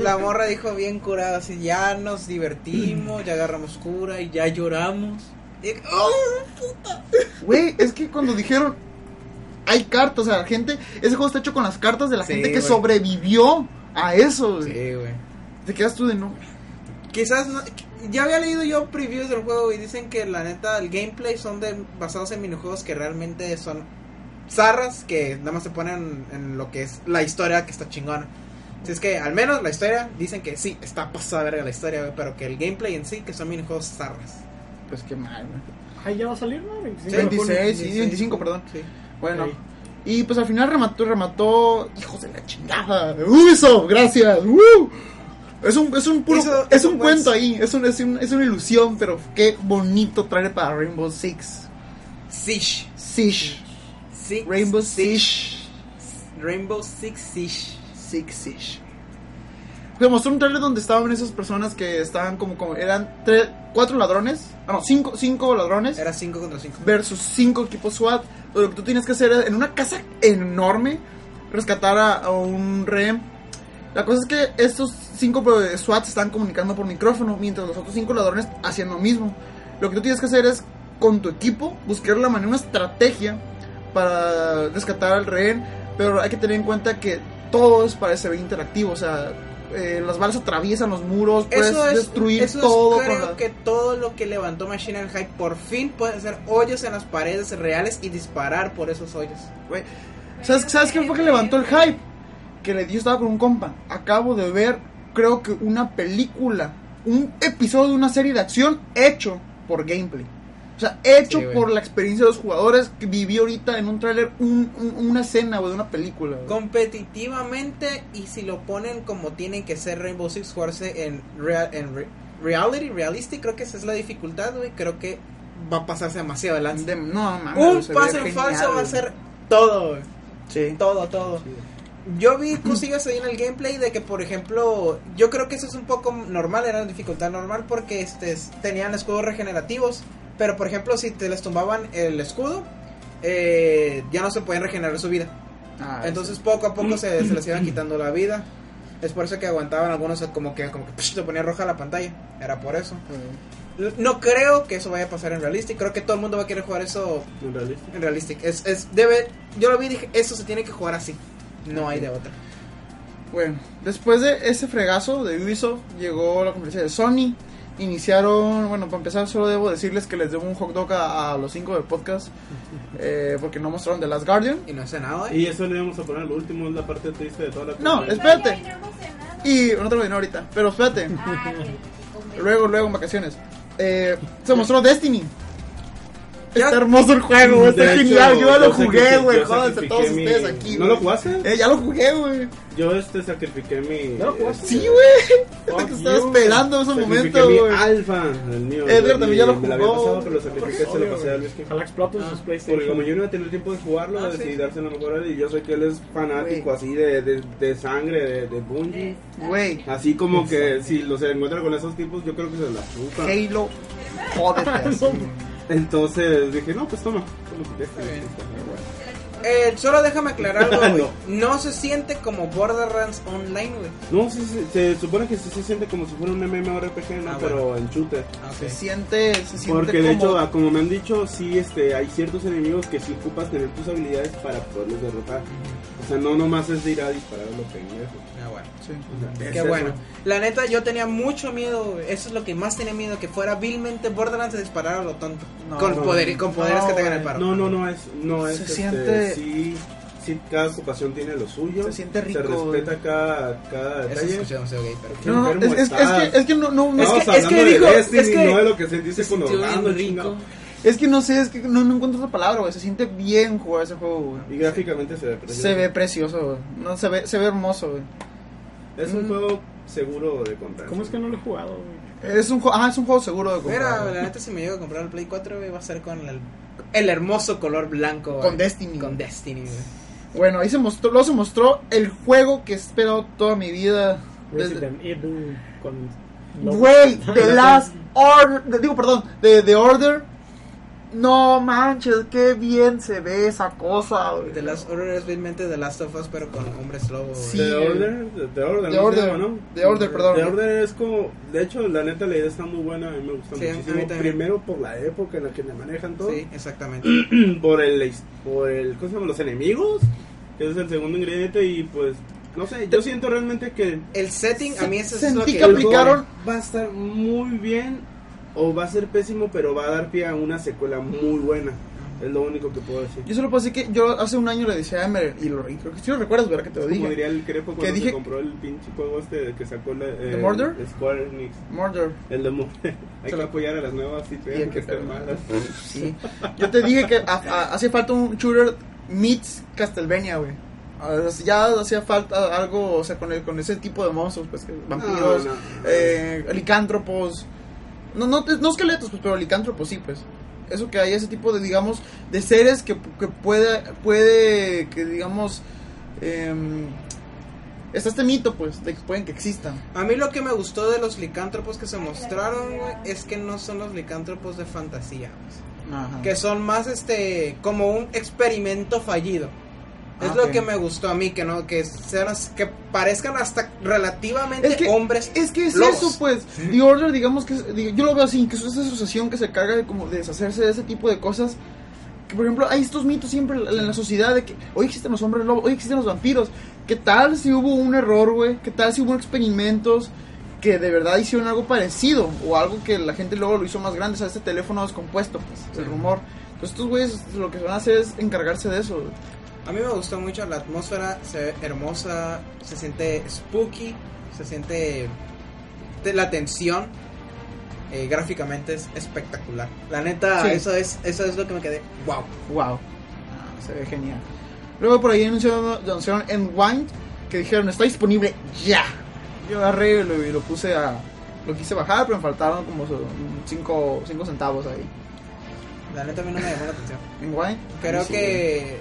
la morra dijo bien curada, así, ya nos divertimos, ya agarramos cura y ya lloramos. Güey, es que cuando dijeron hay cartas, o sea, gente, ese juego está hecho con las cartas de la Sí, gente que sobrevivió a eso. Sí, güey. Te quedas tú de no. Quizás no, ya había leído yo previews del juego y dicen que la neta el gameplay son de basados en minijuegos que realmente son zarras que nada más se ponen en lo que es la historia que está chingona. Si es que al menos la historia dicen que sí, está pasada verga la historia, güey, pero que el gameplay en sí que son minijuegos zarras. Pues qué mal, güey. Ahí ya va a salir, ¿no? 25 de 26, junio. sí, 25, perdón. Sí. Bueno. Y pues al final remató, remató, hijos de la chingada. Ubisoft, gracias. ¡Woo! Es un, es un puro, es un cuento ahí, es, un, es, un- es una ilusión, pero qué bonito traer para Rainbow Six. Siege. Siege. Six, Rainbow Six. Rainbow Six Siege. Six Siege. Se mostró un trailer donde estaban esas personas que estaban como, como eran tres, cuatro ladrones, no, cinco, cinco ladrones Era 5 contra 5. versus cinco equipos SWAT. Lo que tú tienes que hacer es, en una casa enorme, rescatar a, a un rehén. La cosa es que estos cinco eh, SWAT se están comunicando por micrófono, mientras los otros cinco ladrones hacían lo mismo. Lo que tú tienes que hacer es, con tu equipo, buscar la manera, una estrategia para rescatar al rehén. Pero hay que tener en cuenta que todo es para ser interactivo, o sea, eh, las balas atraviesan los muros, puedes Eso es, destruir eso es, todo. creo la- que todo lo que levantó Machine and Hype por fin puede hacer hoyos en las paredes reales y disparar por esos hoyos. ¿Sabes, ¿Sabes qué fue que levantó el hype? Que le dio, estaba con un compa. Acabo de ver, creo que una película, un episodio de una serie de acción hecho por gameplay. O sea, hecho Sí, por la experiencia de los jugadores que viví ahorita en un tráiler un- un- una escena, güey, de una película. güey. Competitivamente y si lo ponen como tienen que ser Rainbow Six jugarse en, real, en re- reality, realistic, creo que esa es la dificultad, güey. Creo que va a pasarse demasiado adelante. De- no, mames, Un se paso en falso va a ser todo, güey. Sí. Todo, todo. Yo vi *clears throat* cosillas ahí en el gameplay de que, por ejemplo, yo creo que eso es un poco normal, era dificultad normal porque este, tenían escudos regenerativos. Pero, por ejemplo, si te les tumbaban el escudo, eh, ya no se podían regenerar su vida. Ah, Entonces, poco a poco se, se les iban quitando la vida. Es por eso que aguantaban algunos como que, como que psh, se ponía roja la pantalla. Era por eso. No creo que eso vaya a pasar en Realistic. Creo que todo el mundo va a querer jugar eso ¿En realista? en Realistic. Es, es, debe, yo lo vi y dije, eso se tiene que jugar así. No hay de otra. Bueno, después de ese fregazo de Ubisoft, llegó la conferencia de Sony. Iniciaron, bueno, para empezar, solo debo decirles que les debo un hot dog a, a los cinco del podcast. *laughs* eh, porque no mostraron The Last Guardian. Y no sé nada. Y eso le vamos a poner lo último, es la parte triste de toda la No, conferencia. espérate. Y no te lo diré ahorita, pero espérate. Ah, Luego, luego en vacaciones. Eh, se mostró Destiny. Está hermoso el juego, *laughs* está hecho, genial. Yo ya lo jugué, güey. Jódanse todos mi- ustedes aquí. ¿No lo jugaste? Eh, ya lo jugué, güey. Yo este sacrifiqué mi. ¿No lo jugaste? Sí, güey. Que estaba you. esperando ese momento, mi güey. alfa, el mío. Edgar también ya lo Me lo jugó. pasado, pero lo sacrifiqué, se lo pasé a. Luis King. Ojalá explote sus PlayStation. Porque como yo no iba a tener tiempo de jugarlo, Ah, sí. decidí dárselo mejor a él. Y yo sé que él es fanático así de, de, de sangre, de, de Bungie. Güey. Así como que si los encuentra con esos tipos, yo creo que se la chupa. Halo. Jódete. *laughs* Entonces dije, no, pues toma. bien. Eh, solo déjame aclarar algo, güey. *laughs* No. no. se siente como Borderlands Online, güey. No, sí, sí, se supone que sí se siente como si fuera un MMORPG, ¿no? Ah, pero en shooter. Se siente, se siente Porque de como... hecho, ah, como me han dicho, sí, este, hay ciertos enemigos que sí ocupas tener tus habilidades para poderlos derrotar. O sea, no nomás es de ir a disparar a los pendejos. Ah, bueno. Sí. O sea, es Qué eso. bueno. La neta, yo tenía mucho miedo. Eso es lo que más tenía miedo, que fuera vilmente Borderlands a disparar a lo tonto. No, con, no, poder, con poderes no, que tengan el paro. No, no, no es, no es, Se este, siente- sí, sí, cada ocupación tiene lo suyo. Se siente rico, Se respeta cada, cada Eso detalle. escuché demasiado gay, pero... No, no, es, es, es que, es que no, no, es que- es hablando que Destiny, es que no de lo que sentiste se con Orlando, chingado. Es que no sé, es que no, no encuentro otra palabra, güey. Se siente bien jugar ese juego, güey. Y gráficamente se ve precioso. Se ve precioso, güey. No, se ve, se ve hermoso, güey. Es un Mm. juego seguro de comprar. ¿Cómo es que no lo he jugado, güey? Es un, juego, ah, es un juego seguro de comprar. Mira, güey. la neta, si me llego a comprar el Play 4, güey, va a ser con el, el hermoso color blanco. güey. Con Destiny. Con Destiny, güey. Bueno, ahí se mostró, luego se mostró el juego que he esperado toda mi vida. Desde, Resident Evil con... güey, The *laughs* Last Order, digo, perdón, de The Order. No manches, qué bien se ve esa cosa, güey. The Last Order es vilmente The Last of Us, pero con hombres lobo. güey. Sí. The Order, The Order, The ¿no se Order, llama, no? The Order, perdón. The Order es como, de hecho, la neta la idea está muy buena, a mí me gusta Sí, a mí muchísimo. Primero por la época en la que le manejan todo, Sí, exactamente. *clears throat* por el, por el, ¿cómo se llama? Los enemigos, que es el segundo ingrediente y pues, no sé, yo siento realmente que El setting, a mí eso es lo que aplicaron- va a estar muy bien o va a ser pésimo, pero va a dar pie a una secuela muy buena. Es lo único que puedo decir. Yo solo puedo decir que yo hace un año le decía a Emer, y, lo, y creo que sí lo recuerdas, ¿verdad? Que te lo Como dije. diría el crepo cuando Que dije- se compró el pinche juego este que sacó la, eh, Murder? Square Enix. Murder. El de Murder. *laughs* Hay que apoyar a las nuevas el que que estén malas. Sí. Yo te dije que hacía falta un shooter meets Castlevania, güey. Ah, Ya hacía falta algo, o sea, con, el, con ese tipo de monstruos, pues, que- vampiros, no, no. eh, licántropos. No, no, no esqueletos, pues, pero licántropos sí, pues. Eso que hay ese tipo de, digamos, de seres que, que puede, puede, que digamos, em, está este mito, pues, de que pueden que existan. A mí lo que me gustó de los licántropos que se mostraron, güey, es que no son los licántropos de fantasía. Ajá. que son más este como un experimento fallido. Es Ah, lo ok. que me gustó a mí, que no, que sean que parezcan hasta relativamente Es que, hombres. es que es lobos. eso, pues. The Order, digamos que es- yo lo veo así, que es esa asociación que se carga de como de deshacerse de ese tipo de cosas. Que por ejemplo, hay estos mitos siempre en la- en la sociedad de que hoy existen los hombres lobos, hoy existen los vampiros. ¿Qué tal si hubo un error, güey? ¿Qué tal si hubo experimentos que de verdad hicieron algo parecido? O algo que la gente luego lo hizo más grande, o sea, este teléfono descompuesto, pues, el rumor. Entonces estos güeyes lo que van a hacer es encargarse de eso. A mí me gustó mucho la atmósfera, se ve hermosa, se siente spooky, se siente la tensión. eh, gráficamente es espectacular. La neta, Sí. eso es eso es lo que me quedé. Wow. Wow. Ah, se ve genial. Luego por ahí anunciaron, anunciaron Endwind que dijeron está disponible ya. Yo agarré y lo, y lo puse a. Lo quise bajar, pero me faltaron como 5 centavos ahí. La neta a mí no me llamó la atención. Endwind. Creo Sí. que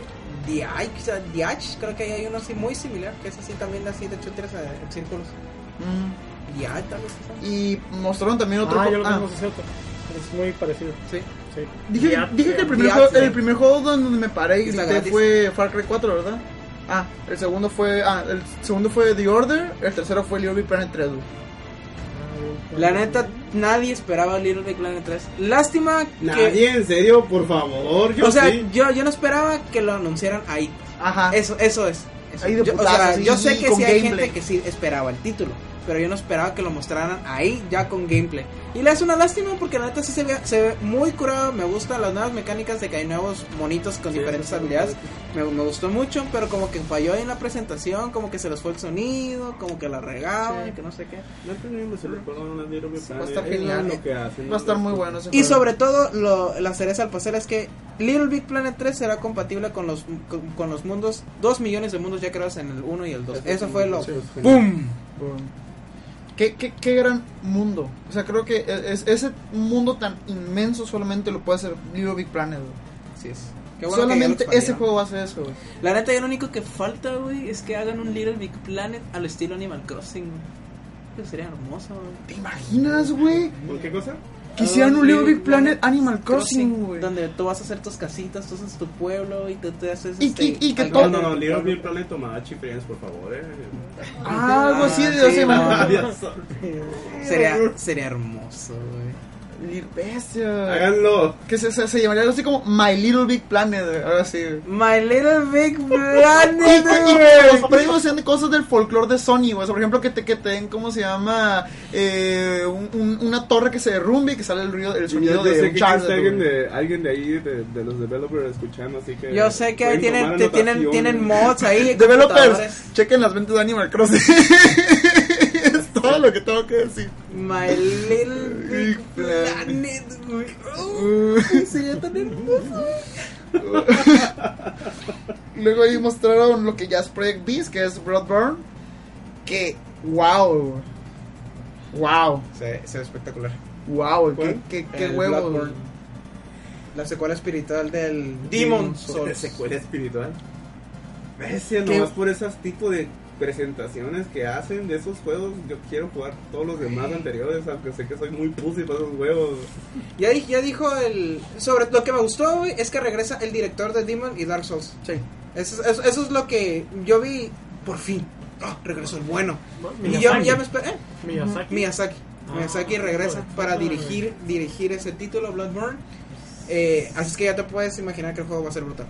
Diach, Diach, creo que hay uno así muy similar, que es así también así de hecho tiras en círculos. Mm. Diach tal vez. Y mostraron también otro. Ah, yo lo ah, es cierto. Es muy parecido. Sí. Sí. dije, que el eh, primer, juego, sí. el primer juego donde me paré y grité fue Far Cry 4, ¿verdad? Ah, el segundo fue. Ah, el segundo fue The Order. El tercero fue Little Big Planet 3. La neta, nadie esperaba Little Big Planet 3. Lástima que... Nadie, en serio, por favor. Yo o sea, sí. yo, yo no esperaba que lo anunciaran ahí. Ajá. Eso, eso es. Eso. Ahí de yo, o putazos, sea, sí, yo sé que sí hay gameplay. gente que sí esperaba el título, pero yo no esperaba que lo mostraran ahí ya con gameplay. Y le es una lástima porque la neta sí se ve, se ve muy curado, me gustan las nuevas mecánicas de que hay nuevos monitos con diferentes habilidades, me, me gustó mucho, pero como que falló en la presentación, como que se les fue el sonido, como que la regaban, Sí. que no sé qué. No Little Big Va a estar es genial. lo que hacen. Va a estar muy bueno ese Y juego. sobre todo, lo, la cereza al pastel es que Little Big Planet 3 será compatible con los, con, con los mundos, 2 millones de mundos ya creados en el 1 y el 2. Eso fue lo... Sí. ¡Pum! ¿Qué, qué, qué gran mundo. O sea, creo que es, ese mundo tan inmenso solamente lo puede hacer Little Big Planet. güey. Así es. Qué bueno que ya lo solamente ese juego va a hacer eso. güey. La neta, ya lo único que falta, güey, es que hagan un Little Big Planet al estilo Animal Crossing. güey. Sería hermoso, güey. ¿Te imaginas, güey? ¿Por qué cosa? Que hicieran Ah, un Little Big Planet Animal Crossing, güey. Donde tú vas a hacer tus casitas, tú haces tu pueblo y tú te haces. Y- este, y- y que algo No, no, no, Little Big Planet Tomodachi Friends, por favor, eh. Ah, algo así de no. imagínate. *laughs* Sería, sería hermoso, güey. Little Bestia. Háganlo. Que se, se, se llamaría algo así como My Little Big Planet, güey. Ahora sí. My Little Big *laughs* Planet, y- los premios sean de cosas del folclore de Sony, güey. O sea, por ejemplo, que te, que te den, ¿cómo se llama? Eh, un- un- una torre que se derrumbe y que sale el, ruido, el sonido yo de sé un Charizard, alguien de, alguien de ahí, de, de los developers escuchando, así que... Yo sé que ahí tienen, te- tienen, tienen mods ahí. *laughs* Developers, chequen las ventas de Animal Crossing. *laughs* todo lo que tengo que decir. My Little Big Planet. Güey. Oh, sería tan hermoso. *laughs* Luego ahí mostraron lo que ya es Project Beast, que es Bloodborne. Que, wow. Wow. Se, se ve espectacular. Wow, qué, ¿Cuál? qué, qué. Bloodborne. La secuela espiritual del Demon Souls. Souls. secuela espiritual. ¿Qué? nomás por esos tipos de presentaciones que hacen de esos juegos, yo quiero jugar todos los demás anteriores, aunque sé que soy muy pussy para esos juegos. Ya, ya dijo el. Sobre lo que me gustó, güey, es que regresa el director de Demon y Dark Souls. Sí. Eso, eso, eso es lo que yo vi por fin. Ah, regresó el bueno. Y yo Miyazaki. ya me esperé. ¿eh? Miyazaki. Miyazaki. Ah, Miyazaki regresa para dirigir dirigir ese título, Bloodborne. Eh, así es que ya te puedes imaginar que el juego va a ser brutal.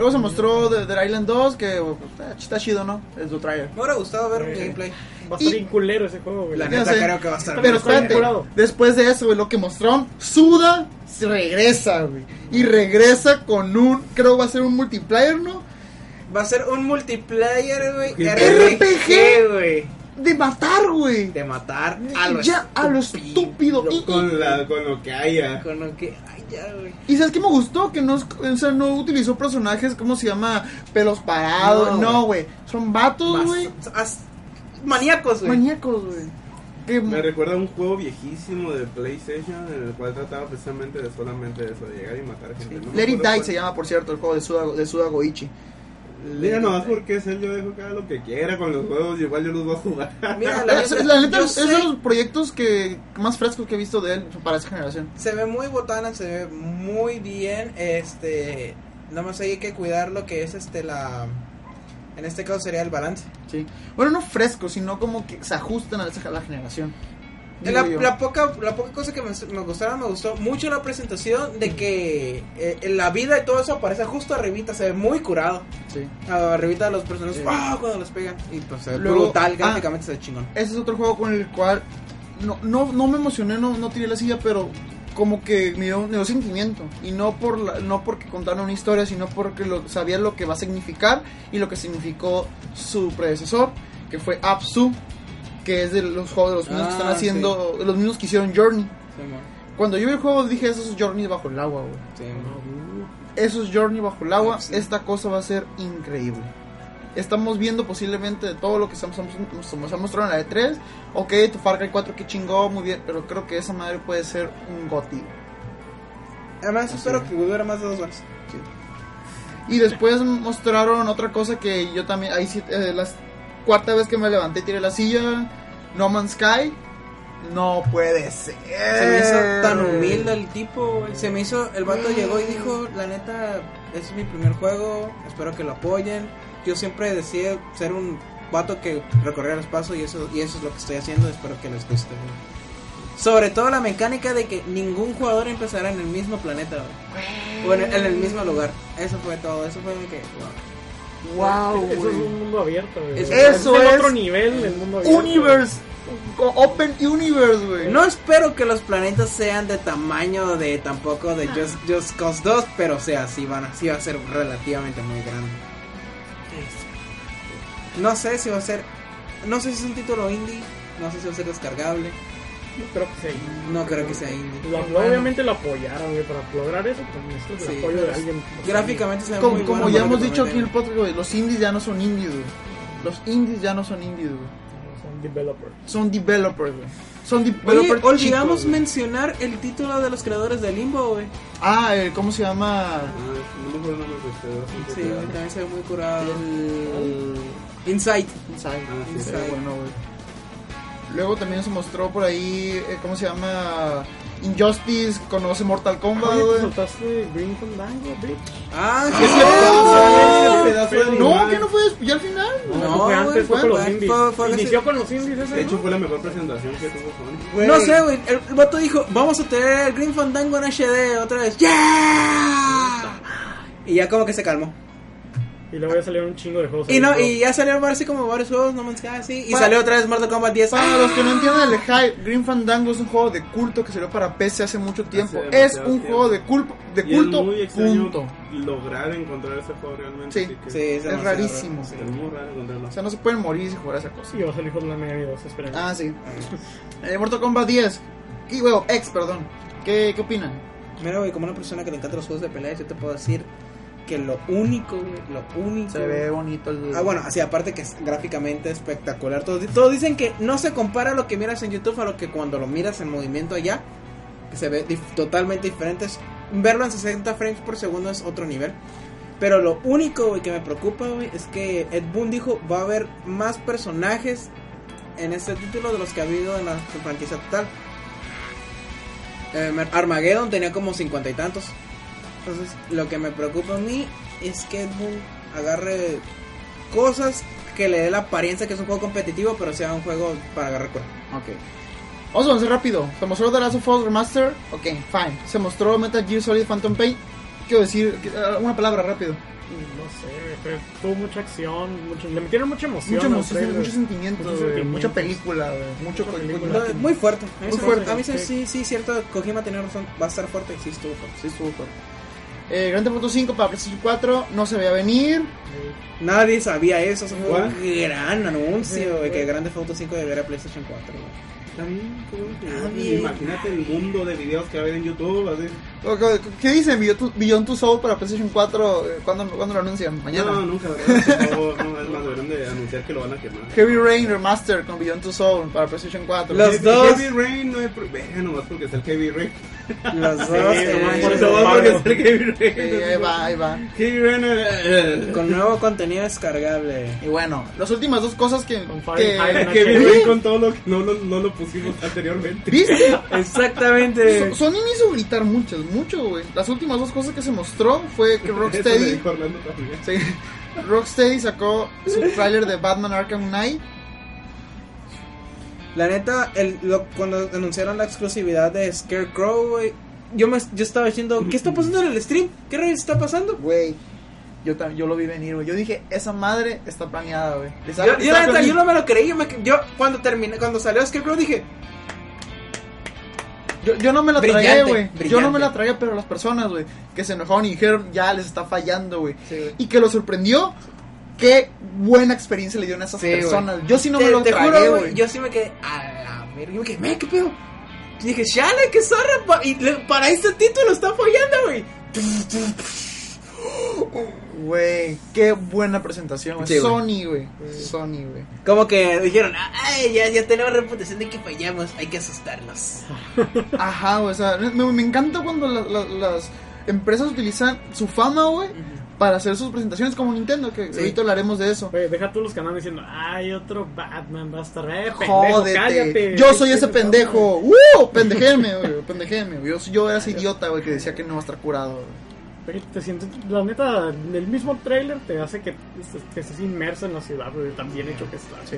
Luego se mostró The, The Island 2, que pues, está, chido, ¿no? Es tu trailer. Me hubiera gustado ver un gameplay. Va a estar bien culero ese juego, güey. La Ya neta sé. creo que va a estar Pero bien espérate, curado. después de eso, güey, lo que mostraron, Suda se regresa, güey. Y regresa con un, creo va a ser un multiplayer, ¿no? Va a ser un multiplayer, güey. RPG. güey. De matar, güey. De matar a lo Ya, a lo estúpido. Y, y- Con, la, con lo que haya. Con lo que. Ay, ya, güey. y sabes que me gustó que no, es- o sea, no utilizó personajes, ¿cómo se llama? Pelos parados. No, No, güey. Son vatos, güey. Maníacos, güey. Maníacos, güey. Me recuerda a un juego viejísimo de PlayStation en el cual trataba precisamente de solamente eso, de llegar y matar gente. No Let It Die cuál. se llama, por cierto, el juego de Suda, de Suda Goichi. Mira, nomás porque es él, yo dejo que haga lo que quiera con los juegos, y igual yo los voy a jugar. Mira, *laughs* la Es- neta, la neta yo es sé- de los proyectos que más frescos que he visto de él para esa generación. Se ve muy botana, se ve muy bien. Este. Nada más hay que cuidar lo que es este la. En este caso sería el balance. Sí. Bueno, no frescos, sino como que se ajustan a esa a la generación. La, la poca, la poca cosa que me, me gustaron, me gustó mucho la presentación de que eh, la vida y todo eso aparece justo arribita, se ve muy curado. Sí. Arribita de los personajes, Sí. ¡ah! cuando los pegan. Y pues se ve Luego- brutal, ah. gráficamente se ve chingón. Ese es otro juego con el cual no, no, no me emocioné, no, no tiré la silla, pero como que me dio, me dio sentimiento. Y no por la- no porque contaron una historia, sino porque lo, sabía lo que va a significar y lo que significó su predecesor, que fue Apsu, que es de los juegos de los mismos que están Ah, haciendo, los mismos que hicieron Journey. Sí. Cuando yo vi el juego dije, esos es Journey bajo el agua, güey. Sí, mo. Eso es Journey bajo el agua. Sí. Esta cosa va a ser increíble. Estamos viendo posiblemente de todo lo que nos ha mostrado en la E3. Ok, tu Far Cry 4 que chingó, muy bien. Pero creo que esa madre puede ser un GOTY. Además, espero que dure más de dos horas. Y después mostraron otra cosa que yo también. Ahí sí, eh, la cuarta vez que me levanté tiré la silla. No Man's Sky. No puede ser. Se me hizo tan humilde el tipo, güey. Se me hizo, el vato llegó y dijo, la neta, este es mi primer juego, espero que lo apoyen. Yo siempre decía ser un vato que recorría el espacio y eso, y eso es lo que estoy haciendo, espero que les guste, güey. Sobre todo la mecánica de que ningún jugador empezará en el mismo planeta, güey. O en, en el mismo lugar. Eso fue todo, eso fue de que, wow. Wow, Eso es un mundo abierto, güey. Eso- Eso eso es es otro nivel del mundo abierto. Universe. Open Universe, güey. No espero que los planetas sean de tamaño de tampoco de Just, Just Cause 2, pero o sea, sí, van a, sí va a ser relativamente muy grande. No sé si va a ser. No sé si es un título indie. No sé si va a ser descargable. No creo que sea. No creo que sea indie. Lo- Bueno, Obviamente lo apoyaron, güey, para lograr eso, pues necesitas el Sí, apoyo de pues, alguien. Gráficamente se ve Como, muy como bueno ya hemos dicho aquí en el podcast, güey, los indies ya no son indies, güey. Los indies ya no son indies, güey. Son developers. Son developers, güey. Son Oye, developers olvidamos chicos, güey. mencionar el título de los creadores de Limbo, güey. Ah, eh, ¿cómo se llama? Ah, no me acuerdo el nombre de este, Sí, también se ve muy curado. El... Insight. Inside. Ah, sí, Inside, bueno, güey. Luego también se mostró por ahí, eh, ¿cómo se llama? Injustice, conoce Mortal Kombat, Oye, ¿te güey. soltaste Green Fandango, bitch? Ah, ¿Qué sí, pedo? ese pedazo de No, que no fue después, ya al final. No, fue antes, fue, fue- con los indies. fue- fue- Inició con los indies ese, De hecho, ¿no? fue la mejor presentación que tuvo Sony. No sé, güey. El, el vato dijo: Vamos a tener Green Fandango en HD otra vez. ¡Yeah! Y ya como que se calmó. Y luego ya salieron un chingo de juegos. Y no, y ya salieron así como varios juegos, no Man's Sky, sí. Y Pa- salió otra vez Mortal Kombat 10. Para ¡Ah! los que no entienden el hype, Green Fandango es un juego de culto que salió para PC hace mucho tiempo. Hace es un tiempo. juego de, culpo, de Y culto, es muy extraño punto. lograr encontrar ese juego realmente. Sí. así que- Sí, es, Es rarísimo. raro, Es muy raro encontrarlo. O sea, no se pueden morir si jugar esa cosa. Y va a salir Hotline Miami 2, esperen. Ah, sí. Eh, Mortal Kombat 10. Y huevo, ex, perdón. ¿Qué, ¿Qué opinan? Mira, güey, como una persona que le encanta los juegos de peleas, yo te puedo decir que lo único, güey, lo único. Se ve bonito el. Ah, bueno, así aparte que es gráficamente espectacular. Todos, todos dicen que no se compara lo que miras en YouTube a lo que cuando lo miras en movimiento allá, que se ve dif- totalmente diferente. Verlo en 60 frames por segundo es otro nivel. Pero lo único, güey, que me preocupa, güey, es que Ed Boon dijo va a haber más personajes en este título de los que ha habido en la franquicia total. Eh, Armageddon tenía como cincuenta y tantos. Entonces, lo que me preocupa a mí es que Ed Boon agarre cosas que le dé la apariencia que es un juego competitivo, pero sea un juego para agarrar cuerda. Ok. Vamos a avanzar rápido. Se mostró The Last of Us Remaster. Ok, fine. Se mostró Metal Gear Solid Phantom Pain. Quiero decir eh, una palabra rápido. No sé, pero tuvo mucha acción, mucho, le metieron mucha emoción. Mucha emoción, mucho sentimiento, Muchos güey, sentimientos. mucha película, mucho Mucha película. No, muy fuerte. A mí Muy fuerte, A mí sí. sí, sí, cierto. Kojima tenía razón. Va a estar fuerte. Sí, estuvo fuerte. Sí, estuvo fuerte. Eh, Grand Theft Auto 5 para PlayStation 4 no se veía venir. Nadie sabía eso. Eso fue ¿Cuál? un gran anuncio. Sí, güey, güey. que Grande Auto 5 debería PlayStation 4. güey. Está bien, qué bueno que Está llegó. bien. Imagínate el mundo de videos que va a haber en YouTube. Así. ¿Qué- ¿Qué, qué dicen? Beyond Two- Soul para PlayStation 4. eh, ¿Cuándo, ¿Cuándo lo anuncian? Mañana. No, nunca, ¿verdad? Por favor, no, es más, deberían de anunciar que lo van a quemar. Heavy Rain Remaster con Beyond Two Soul para PlayStation 4. Los Heavy- dos. Heavy Rain no nomás porque está el Heavy Rain. Los dos. Sí, eh, por pago. porque está el Heavy Rain. Ahí va, ahí va. Heavy Rain. eh, eh. con nuevo contenido descargable. Y bueno, las últimas dos cosas que. Con que. Rain con todo lo que no lo, no lo pusimos anteriormente. ¿Viste? Exactamente. So- Sony me hizo gritar mucho, mucho, güey. Las últimas dos cosas que se mostró fue que Rocksteady. sí, Rocksteady sacó su trailer de Batman Arkham Knight. La neta, el, lo- cuando anunciaron la exclusividad de Scarecrow, güey, yo, me, yo estaba diciendo, ¿qué está pasando en el stream? ¿Qué rayos está pasando? Güey, yo, yo lo vi venir, güey. Yo dije, esa madre está planeada, güey. Yo, la neta, yo no me lo creí. Yo, me- yo cuando terminé, cuando salió Scarecrow dije, Yo, yo no me la Brillante, tragué, güey. Yo no me la tragué, pero las personas, güey, que se enojaron y dijeron, ya les está fallando, güey. Sí, y que lo sorprendió, qué buena experiencia le dieron a esas Sí, personas. Yo sí no te, me lo te tragué, güey. yo sí me quedé a la verga. Yo me quedé, "Me, ¿qué pedo? Y dije, Shale, qué zorra. pa- y para este título está fallando, güey. Güey, qué buena presentación, güey. Sí. Sony, güey. Sony, güey. Como que dijeron, ay, ya, ya tenemos reputación de que fallamos, hay que asustarlos. *laughs* Ajá, güey. O sea, me, me encanta cuando la- la- las empresas utilizan su fama, güey, para hacer sus presentaciones como Nintendo, que Sí. ahorita hablaremos de eso. Güey, deja tú los andan diciendo, ay, otro Batman va a estar, eh, pendejo, Jódete. cállate. Yo soy ¿Qué ese pendejo. *laughs* ¡Uh! Pendejéme, güey. Pendejéme. güey. Yo, yo era ese idiota, güey, que decía que no va a estar curado. güey. Te sientes, la neta, el mismo trailer te hace que, estés- que estés inmerso en la ciudad, güey, tan bien hecho que está. Sí.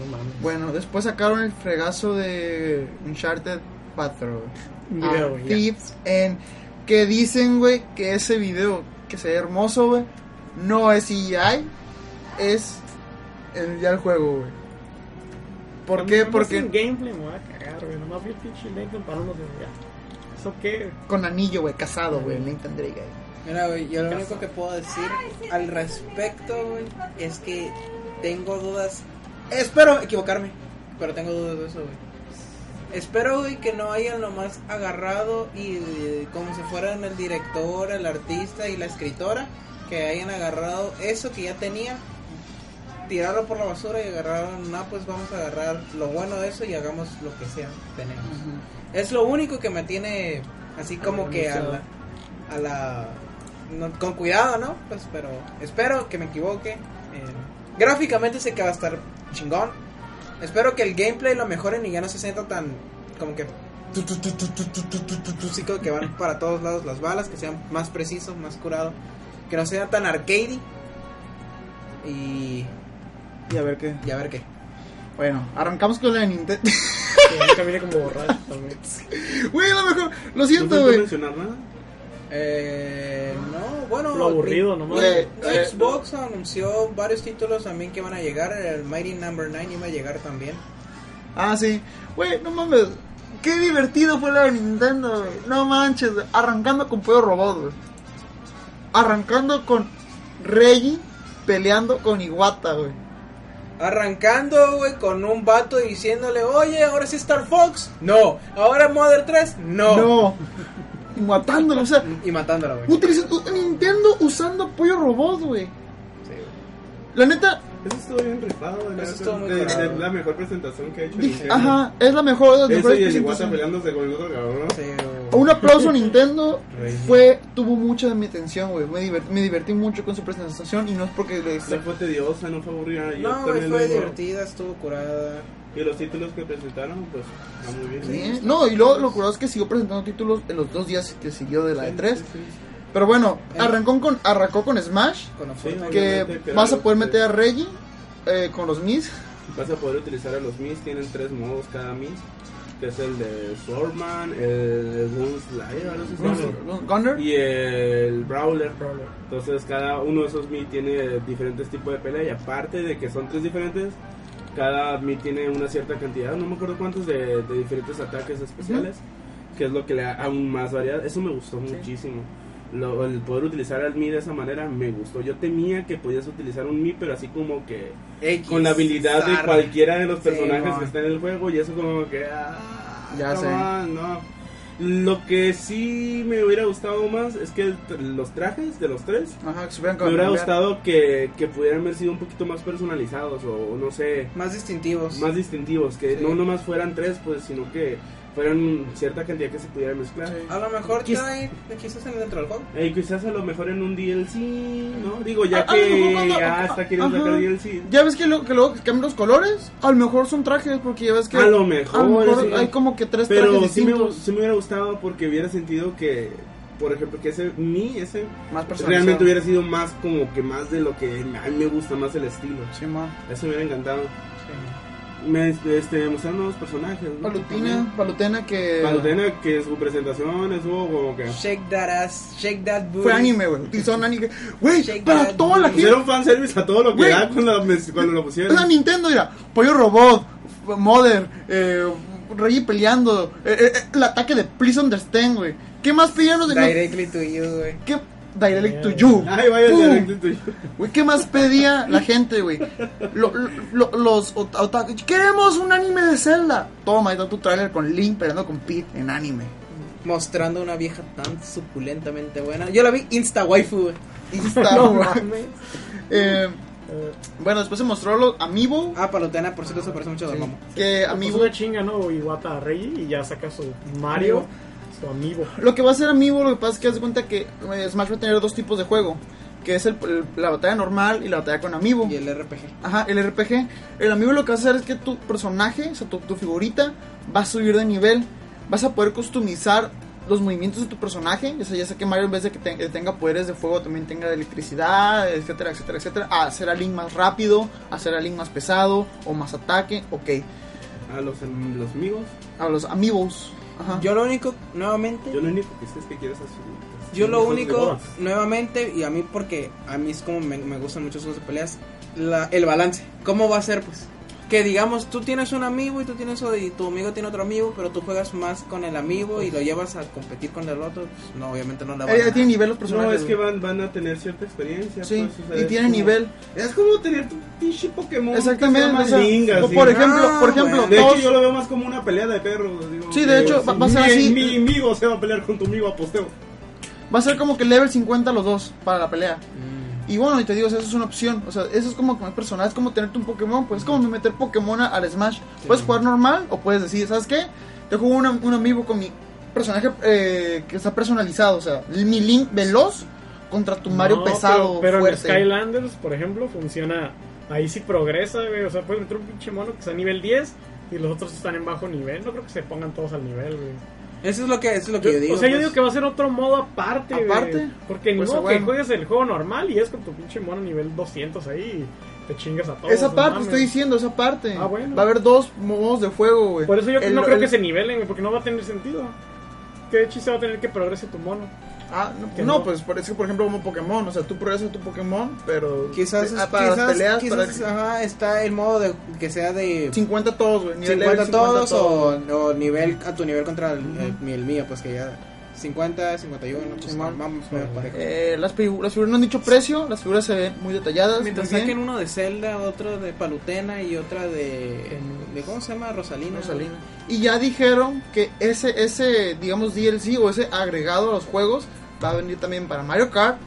No mames. Bueno, después sacaron el fregazo de Uncharted 4. Un güey. video, Ah, ya. Thieves and que dicen, güey, que ese video que se ve hermoso, güey, no es CGI, es el, ya el juego, güey. ¿Por qué? Nomás Porque gameplay me voy a cagar, güey. Nomás vi el pinche. ¿Eso qué? con anillo, güey, casado, güey, Nathan Drake. ahí. Mira, güey, yo lo único que puedo decir al respecto, güey, es que tengo dudas. Espero equivocarme, pero tengo dudas de eso, güey. Espero, güey, que no hayan nomás agarrado y eh, como si fueran el director, el artista y la escritora, que hayan agarrado eso que ya tenía, tirarlo por la basura y agarraron, no, pues vamos a agarrar lo bueno de eso y hagamos lo que sea tenemos. Uh -huh. Es lo único que me tiene así como que a la, a la con cuidado, ¿no? Pues pero espero que me equivoque. Eh, gráficamente sé que va a estar chingón. Espero que el gameplay lo mejoren y ya no se sienta tan como que sí, que van para todos lados las balas, que sean más preciso, más curado, que no sea tan arcadey. Y y a ver qué. y a ver qué. Bueno, arrancamos con la de Nintendo. Que ya caminé como borracho también. Güey, lo mejor. Lo ¿No siento, güey. mencionar nada? Eh, no, bueno, Lo aburrido nomás. Güey, Eh, Xbox anunció varios títulos también que van a llegar. El Mighty Number 9 iba a llegar también. Ah, sí. Güey, no mames. Qué divertido fue la de Nintendo, güey. No manches, güey. Arrancando con Pollo Robot, güey. Arrancando con Reggie peleando con Iwata, güey. Arrancando, güey, con un vato diciéndole, oye, ahora sí Star Fox. No. Ahora Mother 3. No. No. Y matándolo, o sea. Y matándola, güey. Utiliza, u- Nintendo usando Pollo Robot, güey. Sí, güey. La neta, Eso estuvo bien rifado. la Eso estuvo muy de- curado. de la mejor presentación que ha hecho. Nintendo. ajá, es la mejor de las Eso mejores y el peleándose con el otro cabrón. Sí. Un aplauso a Nintendo. Fue, tuvo mucha de mi atención, güey. Me, divert- me divertí mucho con su presentación y no es porque le No fue tediosa, no fue aburrida. No, güey, fue divertida, estuvo curada. Y los títulos que presentaron, pues, va muy bien. Sí, No, y luego lo curioso es que siguió presentando títulos en los dos días que siguió de la Sí, E3. sí, sí. Pero bueno, Eh. arrancó con, arrancó con Smash, Con Sí, que vas a poder que- meter a Reggie eh, con los Mis. Vas a poder utilizar a los Mis, tienen tres modos cada Mis, que es el de Swordman, el Gunner. y el Brawler. Brawler. Entonces cada uno de esos Mi tiene diferentes tipos de pelea y aparte de que son tres diferentes, cada Mi tiene una cierta cantidad, no me acuerdo cuántos, de, de diferentes ataques especiales, que es lo que le da aún más variedad. Eso me gustó muchísimo. Lo- el poder utilizar al Mi de esa manera me gustó. Yo temía que podías utilizar un Mi, pero así como que X, con la habilidad de cualquiera de los Sí, personajes que están en el juego y eso como que ah, Ya come sé. no lo que sí me hubiera gustado más es que el los trajes de los tres Ajá, que me hubiera cambiar. gustado que, que pudieran haber sido un poquito más personalizados o no sé Más distintivos. más distintivos que Sí. no nomás fueran tres pues sino que fueran cierta cantidad que se pudiera mezclar Sí. A lo mejor trae, quizás en dentro del juego. Eh, quizás a lo mejor en un DLC, ¿no? Digo, ya A- a lo mejor que ya está queriendo ajá. sacar DLC. Ya ves que, lo, que luego cambian los colores. A lo mejor son trajes, porque ya ves que. A lo mejor, a lo mejor sí. hay como que tres Pero trajes sí me, sí me hubiera gustado porque hubiera sentido que, por ejemplo, que ese mi, ese Más realmente hubiera sido más como que más de lo que a mí me gusta más el estilo. Sí, ma. Eso me hubiera encantado. Me este, mostraron nuevos personajes. ¿no? Palutina, Palutena que. Palutena, que su presentación estuvo como que. Shake that ass, shake that booty. Fue anime, güey. Utilizó anime. Güey, Shake para that toda la gente. Pusieron fanservice a todo lo que Güey. da cuando, me- cuando lo pusieron. la Nintendo, mira. Pollo Robot, Mother, eh, Reggie peleando. eh, eh, eh, el ataque de Please Understand, güey. ¿Qué más pidieron los de Directly to you, güey. ¿Qué? Direct to you. Ay, vaya. Güey, ¿qué más pedía la gente, güey? Lo- lo- lo- los queremos un anime de Zelda. Toma, ahí está tu trailer con Link peleando con Pete en anime. Mostrando una vieja tan suculentamente buena. Yo la vi insta waifu, güey. Está, *laughs* No mames. Eh, bueno, después se mostró los Amiibo. Ah, palotena, por cierto, se parece mucho a Sí, Dormammu. que Amiibo Amiibo. de chinga, ¿no? Iwata Reggie y ya saca su Mario, amiibo. Lo que va a ser Amiibo, lo que pasa es que haz de cuenta que eh, Smash va a tener dos tipos de juego. Que es el- el- la batalla normal y la batalla con Amiibo. Y el RPG. Ajá, el RPG. El amigo lo que va a hacer es que tu personaje, o sea, tu, tu figurita, va a subir de nivel. Vas a poder customizar los movimientos de tu personaje. O sea, ya sé que Mario en vez de que te- tenga poderes de fuego, también tenga de electricidad, etcétera, etcétera, etcétera. A hacer a Link más rápido, a hacer a Link más pesado o más ataque. Ok. A los, los amigos. A los amigos. Ajá. Yo lo único, nuevamente, Yo lo único que sé es que quiero esas figuritas. yo lo único, nuevamente, y a mí porque a mí es como me, me gustan mucho esos de peleas, la, el balance. ¿Cómo va a ser, pues? Que digamos, tú tienes un amigo y tú tienes y tu amigo tiene otro amigo, pero tú juegas más con el amigo y lo llevas a competir con el otro, pues no, obviamente no la va a Eh, ganar. tiene nivel los personajes. No, es que van, van a tener cierta experiencia. Sí, pues, o sea, y tiene como- nivel. Es como tener tu pinche Pokémon. Exactamente, o sea, o sí. por ejemplo, Ah, por ejemplo, bueno. De hecho, yo lo veo más como una pelea de perros. Digo, Sí, de hecho, va- va a ser mi- así. Mi amigo se va a pelear con tu amigo a posteo. va a ser como que level 50 los dos para la pelea. Mm. Y bueno, y te digo, o sea, eso es una opción. O sea, eso es como que más personal, es como tenerte un Pokémon. Pues es como meter Pokémon al Smash. Puedes jugar normal o puedes decir, ¿sabes qué? Te juego una- un amigo con mi personaje eh, que está personalizado. O sea, mi Link veloz contra tu Mario No, pesado, Pero, pero en fuerte. Skylanders, por ejemplo, funciona. Ahí sí progresa, güey. O sea, puedes meter un pinche mono que está a nivel 10 y los otros están en bajo nivel. No creo que se pongan todos al nivel, güey. Eso es lo que, eso es lo que yo, Yo- digo. o sea, yo pues. digo que va a ser otro modo aparte, güey. ¿Aparte? Porque ni Pues, modo bueno. que juegues el juego normal y es con tu pinche mono nivel 200 ahí y te chingas a todos. Esa no parte mames. estoy diciendo, esa parte. Ah, bueno. Va a haber dos modos de juego, güey. Por eso yo El- no creo el- que se nivelen, güey, porque no va a tener sentido. ¿Qué chiste va a tener que progrese tu mono? Ah, no, Que no, no. pues por- es que por ejemplo como Pokémon, o sea, tú progresas tu Pokémon, pero Quizás, ah, para quizás, las peleas quizás, para ajá, está el modo de que sea de 50 todos, güey, nivel 50 level todos, todos. O, o nivel a tu nivel contra el, el- el mío, pues que ya 50, 51, pues vamos parejo. Eh, las, figu- las figuras no han dicho precio, las figuras se ven muy detalladas. Mientras muy bien. saquen uno de Zelda, otro de Palutena y otra de, de ¿cómo se llama? Rosalina. Rosalina. Y ya dijeron que ese, ese, digamos, DLC o ese agregado a los juegos va a venir también para Mario Kart,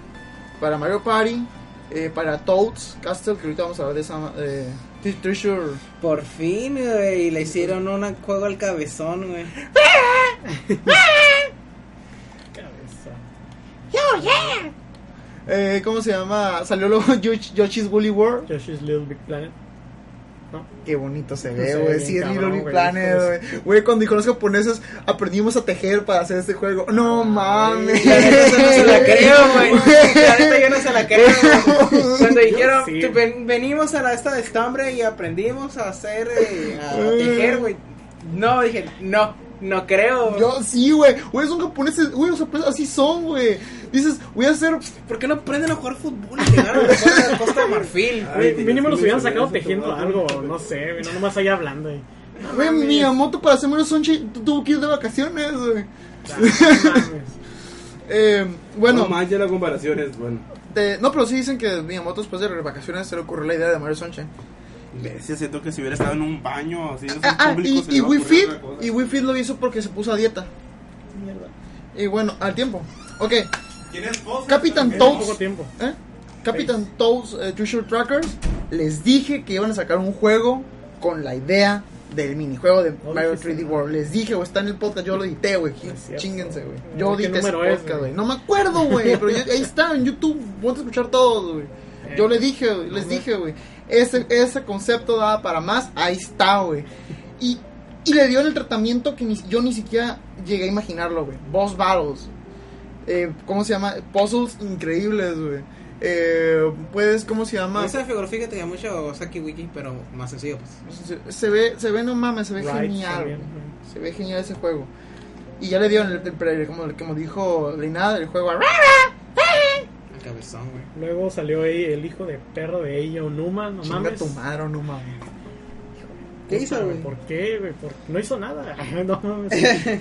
para Mario Party, eh, para Toads Castle, que ahorita vamos a hablar de esa. Eh, Tre- Treasure. Por fin, güey, le hicieron un juego al cabezón, güey. Cabeza. Eh, ¿Cómo se llama? Salió luego *laughs* Yosh- Yoshi's Woolly World. Yoshi's Little Big Planet. ¿No? Qué bonito se ve, güey. Sí, es Little Planet, güey. Güey, cuando dijo los japoneses aprendimos a tejer para hacer este juego. No mames. La neta, no se la *laughs* creo, güey. La neta, yo no se la creo, güey. *laughs* Cuando dijeron, sí. "Tú ven- venimos a la esta de estambre y aprendimos a hacer, eh, a tejer, güey. No, dije, no, no creo. Yo sí, güey. Güey, son japoneses. Güey, los japoneses así son, güey. Dices, voy a hacer. ¿Por qué no aprenden a jugar fútbol y llegaron a la Costa de Marfil? Ay, mínimo los hubieran sacado tejiendo algo, no sé, no nomás ahí hablando. No Güey. Miyamoto para hacer menos Sunshine tu- tuvo que ir de vacaciones, güey. Ah. *laughs* Eh, bueno, No manches, la comparación es bueno. de- no, pero sí dicen que Miyamoto después de vacaciones se le ocurrió la idea de Mario Sunshine. Bestia, siento que si hubiera estado en un baño así, Ah, ah, público, y, y Wii Fit, y Wii Fit lo hizo porque se puso a dieta. Y bueno, al tiempo. Ok. Capitán Toads. ¿Eh? Capitán Toads eh, Treasure Trackers. Les dije que iban a sacar un juego con la idea del minijuego de No Mario dijiste 3D nada. World. Les dije, güey, está en el podcast, yo lo edité, güey. Chinguense, güey. Eh, Yo ¿qué edité ese podcast, güey? No me acuerdo, güey, pero ahí está en YouTube. Puedes escuchar todo, güey. Yo le dije, güey, les dije, güey. Ese, ese concepto daba para más, ahí está, güey. Y, y le dio el tratamiento que ni- yo ni siquiera llegué a imaginarlo, güey. Boss battles. Eh, ¿Cómo se llama? Puzzles increíbles, güey. Eh, puedes, ¿cómo se llama? Esa figura fíjate que mucho Saki Wiki, pero más sencillo, pues. Se, se ve, se ve, no mames, se ve genial. también. Se ve genial ese juego. Y ya le dieron el, el- el- como, como dijo Leinada, el juego. Al cabezón, güey. Luego salió ahí el hijo de perro de ella, Onuma, no Chinga mames. tu madre, no mames. ¿Qué hizo, güey? ¿Por qué, güey? ¿Por- No hizo nada. *laughs* no mames. *laughs*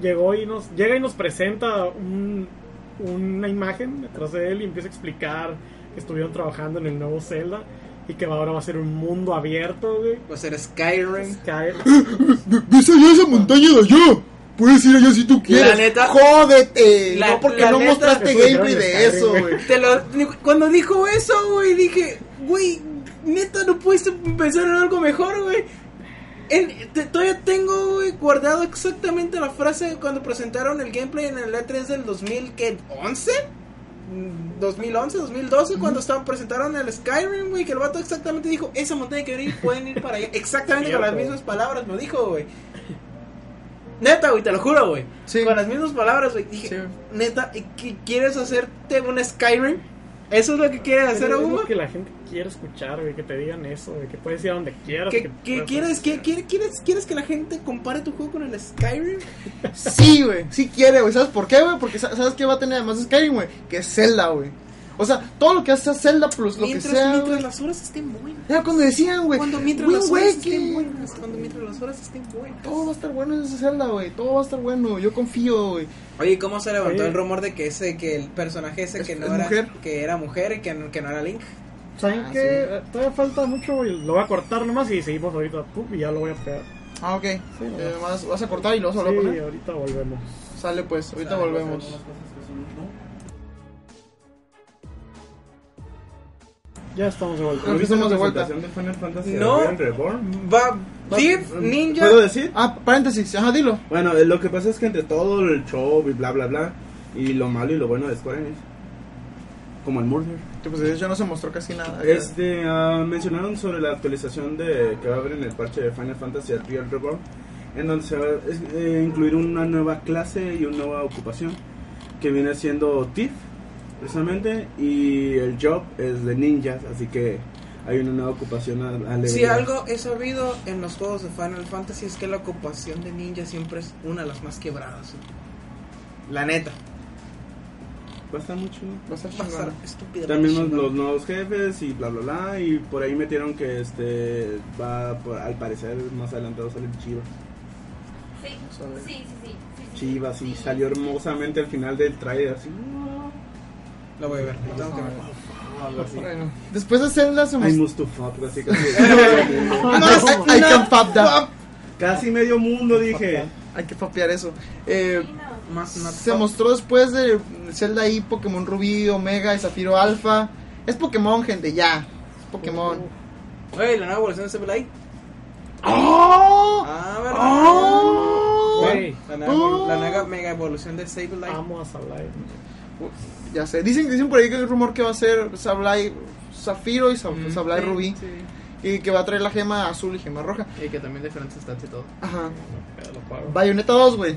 Llegó y nos llega y nos presenta un- una imagen detrás de él y empieza a explicar que estuvieron trabajando en el nuevo Zelda y que ahora va a ser un mundo abierto, güey. Va a ser Skyrim. Sky- ¿Ves allá esa montaña de allá? Puedes ir allá si tú quieres. La neta- Jódete. La- no, porque no neta- mostraste Eso gameplay de eso, güey. Te lo, cuando dijo eso, güey, dije, güey, neta, no pudiste pensar en algo mejor, güey. En- te- todavía tengo, güey, guardado exactamente la frase cuando presentaron el gameplay en el E3 del 2011. 2011, 2012, cuando estaban presentaron el Skyrim, güey, que el vato exactamente dijo, esa montaña que venir, pueden ir para allá. *laughs* Exactamente con las mismas palabras lo dijo, güey. Neta, güey, te lo juro, güey. Sí. Con las mismas palabras, güey. Dije, Sí. neta, ¿qué- ¿quieres hacerte un Skyrim? ¿Eso es lo que quieres hacer, lo que la gente quiero escuchar, güey, que te digan eso, güey, que puedes ir a donde quieras. ¿Qué, que qué puedes quieres, qué, quieres, quieres, ¿Quieres que la gente compare tu juego con el Skyrim? *laughs* Sí, güey, sí quiere, güey. ¿Sabes por qué, güey? Porque sa- ¿sabes qué va a tener además de Skyrim, güey? Que es Zelda, güey. O sea, todo lo que hace Zelda plus lo mientras, que sea, mientras las horas estén buenas. Era cuando decían, güey. Cuando mientras las horas estén buenas. Cuando mientras las horas estén buenas. Todo va a estar bueno en ese Zelda, güey. Todo va a estar bueno. Yo confío, güey. Oye, ¿cómo se levantó Oye. el rumor de que ese, que el personaje ese Es- que no es era mujer. que era mujer y que, no- que no era Link? ¿Saben Ah, qué? sí. Todavía falta mucho. Lo voy a cortar nomás y seguimos ahorita. Y ya lo voy a pegar. Ah, ok. Eh, vas, vas a cortar y Sí, lo voy a poner. ahorita volvemos. Sale, pues. Ahorita volvemos. Ya estamos de vuelta. Que estamos de vuelta. presentación de Final Fantasy No. Reborn? Va, Thief, Ninja. ¿Puedo decir? Ah, paréntesis. Ajá, dilo. Bueno, eh, lo que pasa es que entre todo el show y bla bla bla, y lo malo y lo bueno de Square Enix, como el Murder, Que pues de hecho no se mostró casi nada. este, ah, mencionaron sobre la actualización de que va a haber en el parche de Final Fantasy Real Reborn, en donde se va a eh, incluir una nueva clase y una nueva ocupación, que viene siendo Thief, precisamente, y el job es de ninjas, así que hay una nueva ocupación a, a Si algo he sabido en los juegos de Final Fantasy es que la ocupación de ninja siempre es una de las más quebradas. La neta. Va a estar mucho. Va a estar Va a estar estúpida. También los, nuevos jefes y bla bla bla y por ahí metieron que este va por- al parecer más adelantado sale Chivas. Sí, Sabe. sí, sí, sí, sí, sí. Chivas y salió hermosamente al final del trailer así. Lo voy a ver. lo tengo que ver. Bueno, después de Zelda se I must to fuck, así casi, *laughs* I, I can pop that. casi medio mundo dije. Hay que papear eso. Eh. Más se mostró después de Zelda y Pokémon Rubí, Omega y Zafiro Alpha. Es Pokémon, gente, ya. Es Pokémon. Oye, la nueva evolución de Sableye. ¡Oh! Ah, ¿verdad? ¡Oh! Güey, La nueva, Oh. la nueva mega evolución de Sableye. amo a Sableye. Ya sé, dicen, dicen por ahí que hay un rumor que va a ser Sableye Zafiro y Mm, Sableye Rubí. sí. Y que va a traer la gema azul y gema roja. Y que también diferentes stats y todo. Ajá. Bayonetta 2, güey.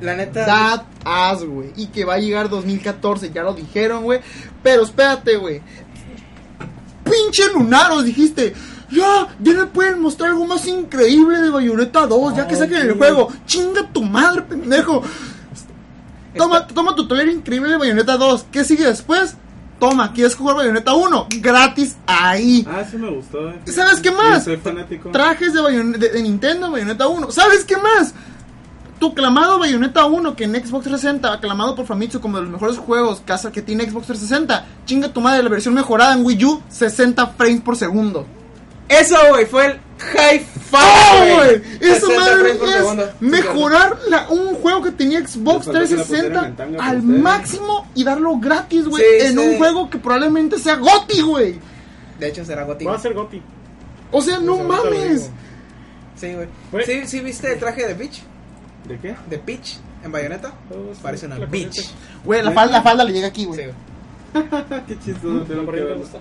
La neta. That ass, güey. Y que va a llegar 2014, ya lo dijeron, güey. Pero espérate, güey. Pinche lunaros, dijiste. Ya, ya me pueden mostrar algo más increíble de Bayonetta 2, ya que Ay, saquen el juego. Chinga tu madre, pendejo. Toma, toma tu trailer increíble de Bayonetta 2. ¿Qué sigue después? Toma, ¿quieres jugar Bayonetta 1? Gratis ahí. Ah, sí me gustó. eh. ¿Sabes qué más? Sí, soy fanático. Trajes de, Bayon- de, de Nintendo, Bayonetta 1. ¿Sabes qué más? Tu clamado Bayonetta 1, que en Xbox 360, aclamado por Famitsu como de los mejores juegos casa que tiene Xbox 360. Chinga tu madre, la versión mejorada en Wii U, 60 frames por segundo. Eso, güey, fue el high ¡Oh, five, güey! Esa 60 madre es segundo. mejorar la- un juego que tenía Xbox Les faltó que la pusieran 360 en tanga por al máximo y darlo gratis, güey, Sí, en sí. un juego que probablemente sea GOTY, güey. De hecho, será Goti. Va a ser Goti. O sea, no Pues mames. Sí, güey. Güey. ¿Sí, ¿Sí viste el traje de Peach? ¿De qué? De Peach en Bayonetta. Oh, sí, Parece una la corriente. Güey, la falda, la falda le llega aquí, Sí, güey. *laughs* güey. Qué chistoso. Verlo. me gusta.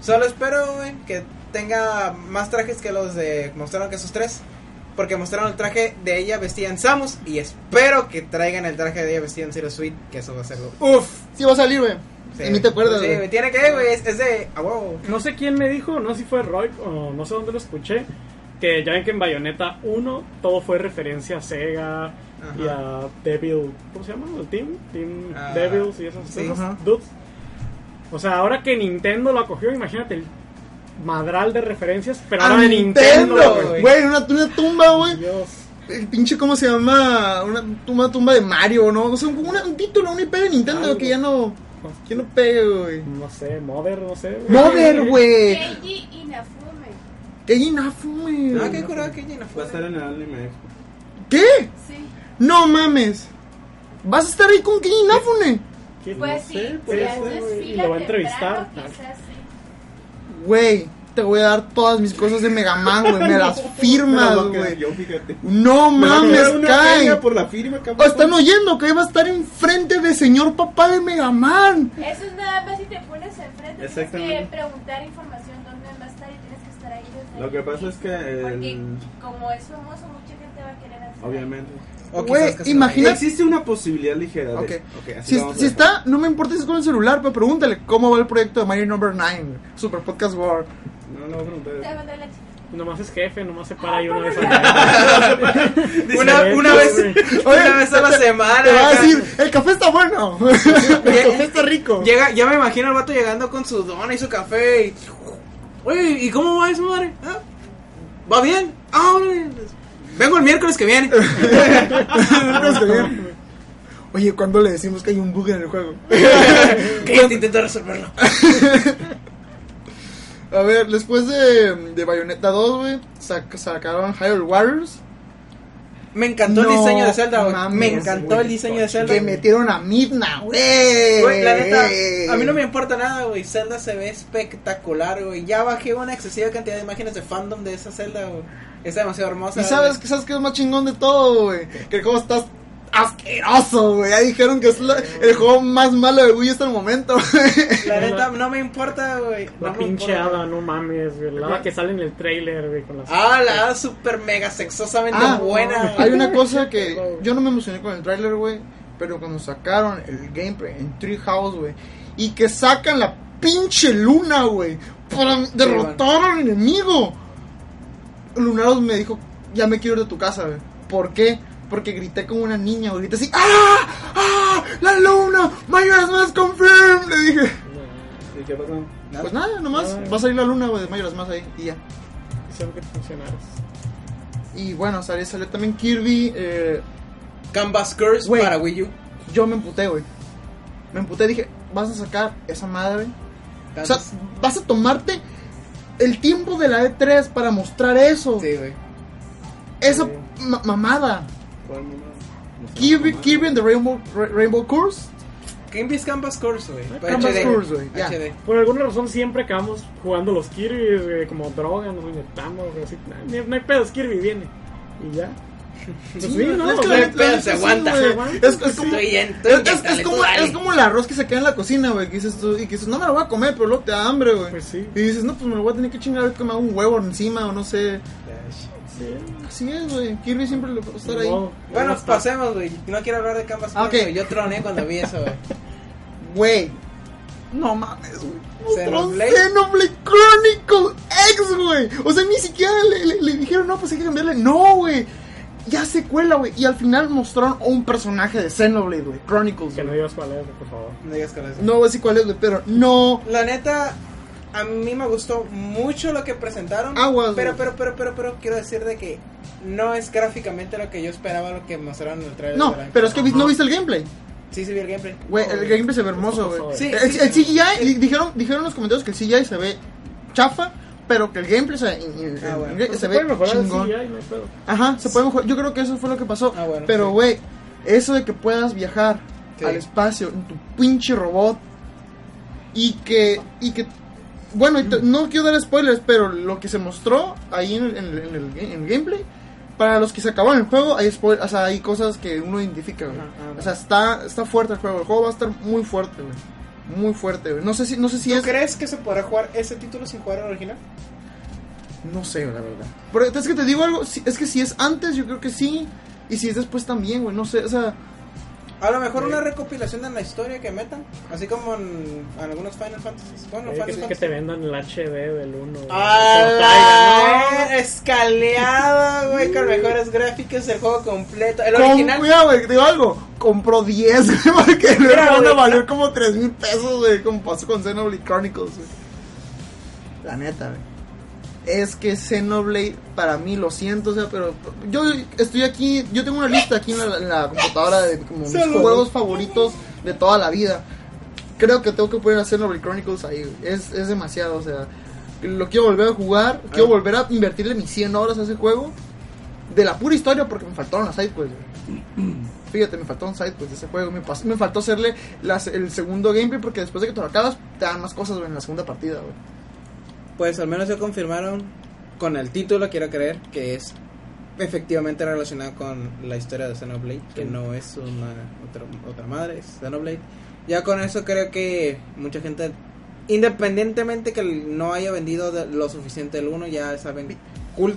Solo espero, güey, que tenga más trajes que los de. Mostraron que esos tres. Porque mostraron el traje de ella vestida en Samus. Y espero que traigan el traje de ella vestida en Zero Suite. Que eso va a ser lo. ¡Uf! Sí va a salir, güey. Sí, Y ni te acuerdas, Sí. Tiene que, güey. Es, de. A huevo. No sé quién me dijo, no sé si fue Roy o no sé dónde lo escuché, que ya ven que en Bayonetta 1 todo fue referencia a Sega y a Devil, ¿cómo se llama? ¿El Team? Team Ah, Devils y esas sí. dudes. O sea, ahora que Nintendo lo acogió, imagínate el madral de referencias, pero ahora ¡A de Nintendo, Nintendo, güey. güey! Una, una tumba, güey. Dios. El pinche, ¿cómo se llama? Una tumba, tumba de Mario, ¿no? O sea, un, una- un título, un IP de Nintendo Algo. que ya no. Que no pegue, güey. No sé, Mother, no sé. güey. Mother, *laughs* güey. Keiji Inafume. ¡Qué inafume! Ah, qué curada que llena Va a estar en el anime expo. ¿Qué? Sí. No mames. ¿Vas a estar ahí con Kenny Inafune? Pues No sí, sé, ser, güey. Y lo va a entrevistar. sí. Güey, te voy a dar todas mis cosas de Mega Man, güey. Me las *laughs* firmas, güey. Yo, fíjate. No mames, Kai. por la firma, ¿O cabrón. están oyendo que ahí va a estar enfrente de señor papá de Mega Man? Eso es nada más si te pones enfrente. Tienes que Exactamente. preguntar información dónde va a estar y Lo que pasa es que Porque el- como es famoso, mucha gente va a querer hacer. obviamente Güey, imagina- existe una posibilidad ligera de así Si, está, no me importa si es con el celular, pero pregúntale cómo va el proyecto de Mario Number 9, Super Podcast War. No, no, voy a preguntar. Te va a mandar la chica. Nomás es jefe, nomás se para ahí *laughs* una vez al mes. Una, una vez, una vez a la semana. Te va a acá. decir, el café está bueno, *laughs* *laughs* el café está rico. Llega, ya me imagino al vato llegando con su dona y su café y... Oye, ¿y cómo va eso, madre? "Ah, ¿Va bien? Ah. Vengo *laughs* el miércoles que viene. Oye, ¿cuándo le decimos que hay un bug en el juego? *laughs* que te intento resolverlo. *laughs* A ver, después de, de Bayonetta 2, güey, sac- sacaron Hyrule Warriors. Me encantó el diseño de Zelda, güey. mames, Me encantó el diseño de Zelda. Que metieron a Midna, güey. Güey, la neta, a mí no me importa nada, güey. Zelda se ve espectacular, güey. Ya bajé una excesiva cantidad de imágenes de fandom de esa Zelda, güey. Es demasiado hermosa. Y sabes, que sabes que es más chingón de todo, güey. Que el juego está asqueroso, güey. Ya dijeron que es la- el juego más malo de Wii hasta el momento. La *laughs* neta, no me importa, güey. No La pinche importa. hada, no mames, güey. La hada que sale en el trailer, güey, con las... Ah, la hada super mega sexosamente Ah, buena. Hay una cosa que *laughs* yo no me emocioné con el tráiler, güey, pero cuando sacaron el gameplay en Treehouse, güey, y que sacan la pinche luna, güey, para derrotar al enemigo. Lunaros me dijo, ya me quiero ir de tu casa, güey. ¿Por qué? Porque grité como una niña, güey. Grité así, ¡ah! ¡ah! ¡La luna! ¡Mayoras más confirm! Le dije. ¿Y qué pasó? Pues nada, nomás Ah. va a salir la luna, güey, de Mayoras más ahí, y ya. Quisiera que funcionara. Y bueno, salió, salió también Kirby, eh, Canvas Curse para Wii U. yo me emputé, güey. Me emputé, dije, vas a sacar esa madre. O sea, vas a tomarte el tiempo de la E3 para mostrar eso. Sí, güey. Esa Sí. ma- mamada. No Kirby. Kirby and the Rainbow, Ra- Rainbow Course. Canvas Canvas Curse, güey. Ah, Canvas HD. Curse, güey, ya. HD. Por alguna razón siempre acabamos jugando los Kirby, güey, como droga, nos inyectamos, güey, así. No, no hay pedos, Kirby viene. Y ya. Pues sí, ¿no? es que O la sea, neta, pedo, se aguanta. es como el arroz que se queda en la cocina, güey. Que dices tú, y que dices, no me lo voy a comer, pero luego te da hambre, güey. Pues sí. Y dices, no, pues me lo voy a tener que chingar a ver que me hago un huevo encima o no sé. Sí. Así es, güey. Kirby siempre le va a estar ahí. Bueno, pasemos, güey. No quiero hablar de Canvas Ah, Curse, ok. güey. Yo troné cuando vi eso, güey. Güey. No mames, güey. Xenoblade. Xenoblade Chronicle X, güey. O sea, ni siquiera le, le- le dijeron, no, pues hay que cambiarle. No, güey. Ya secuela, güey. Y al final mostraron un personaje de Xenoblade, güey. Chronicles, Que no digas cuál es, por favor. No digas con eso. No voy a decir cuál es, güey, pero no. La neta, a mí me gustó mucho lo que presentaron. Aguas, pero, pero, pero, pero, pero, quiero decir de que no es gráficamente lo que yo esperaba, lo que mostraron en el trailer. No, pero es que no viste el gameplay. Sí, sí vi el gameplay. Güey, el gameplay se ve hermoso, güey. Sí, el, sí, el sí. CGI, dijeron, dijeron en los comentarios que el CGI se ve chafa, pero que el gameplay se, Ah, Pues se, se ve chingón. Ajá, se puede mejorar. Yo creo que eso fue lo que pasó. Ah, bueno, pero, sí. güey, eso de que puedas viajar Sí. al espacio en tu pinche robot y que. Y que bueno, no quiero dar spoilers, pero lo que se mostró ahí en el, en el- en el gameplay. Para los que se acabaron el juego, hay, spoil- o sea, hay cosas que uno identifica, güey. Ah, O sea, está, está fuerte el juego. El juego va a estar muy fuerte, güey. Muy fuerte, güey. No sé si, no sé si ¿Tú es. crees que se podrá jugar ese título sin jugar el original? No sé, la verdad. Pero es que te digo algo, si- es que si es antes, yo creo que sí. Y si es después también, güey. No sé, o sea. A lo mejor una recopilación de la historia que metan, así como en, en algunos Final Fantasy. Bueno, Oye, Final que, que Fantasy. te vendan el HD del 1. ¡Ah! Escaleada, güey, con mejores gráficos, el juego completo. El original. Cuidado, güey, digo algo. Compró 10, *laughs* güey, porque van a valer como 3 mil pesos, güey. Como pasó con Xenoblade Chronicles, güey. La neta, güey. Es que Xenoblade, para mí, lo siento, o sea, pero yo estoy aquí, yo tengo una lista aquí en la, en la computadora de como mis juegos favoritos de toda la vida. Creo que tengo que poner a Xenoblade Chronicles ahí. Es, es demasiado, o sea, lo quiero volver a jugar, quiero Ah. volver a invertirle mis 100 horas a ese juego. De la pura historia, porque me faltaron las sidequests. *clears throat* Fíjate, me faltaron sidequests de ese juego. Me, pas- me faltó hacerle las- el segundo gameplay, porque después de que te lo acabas, te dan más cosas, güey, en la segunda partida, güey. Pues al menos ya confirmaron con el título, quiero creer, que es efectivamente relacionado con la historia de Xenoblade, que no es una otra, otra madre, es Xenoblade. Ya con eso creo que mucha gente Independientemente que no haya vendido de- lo suficiente el 1, ya saben. Cult,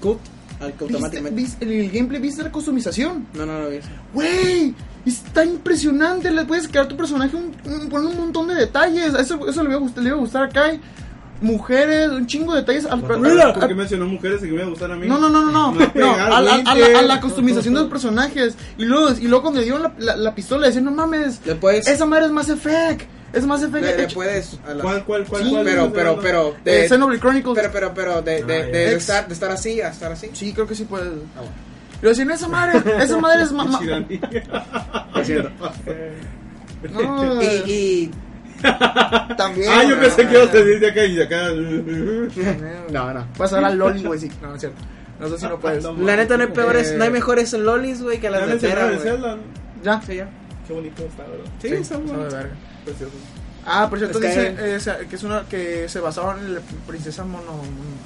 cult, al que ¿Viste, automáticamente. viste- el, el gameplay, ¿viste la customización? No, no lo vi. Güey, está impresionante. Le puedes crear a tu personaje un, un- con un montón de detalles. Eso, eso le, iba a gustar, le iba a gustar acá. Hay mujeres, un chingo de detalles. Al, al- ¿por qué mencionó mujeres y que me a gustar a mí? no, no, no, no, no. A no, a, la- a la, 20. a la customización de los personajes. Y luego, y luego cuando le dieron la, la, la pistola, decían, no mames, puedes. esa madre es Mass Effect. Es Mass Effect. le, puedes. a la- ¿Cuál, cuál, cuál? Sí, cuál? pero, pero, pero. de De, Xenoblade Chronicles. pero, pero, pero, de, de, Ah, de, de estar, de estar así a estar así. Sí, creo que sí puedes. Ah, bueno. Pero decían, esa madre, *laughs* esa madre es... ma- ma- Chirani. *laughs* Eh, no, Y, y. también. Ah, yo pensé que ibas a decir de acá y de acá. No, no. Vas a al Loli, güey, sí. No, no es cierto. No sé si no puedes. No, La neta no hay peores, Eh, no hay mejores lolis, güey, que las de Tera. Ya. Sí, ya. Qué bonito está, ¿verdad? Sí, Sí, está verga. Precioso. Ah, por cierto, Es que- dice eh, que es una que se basaba en la princesa mono.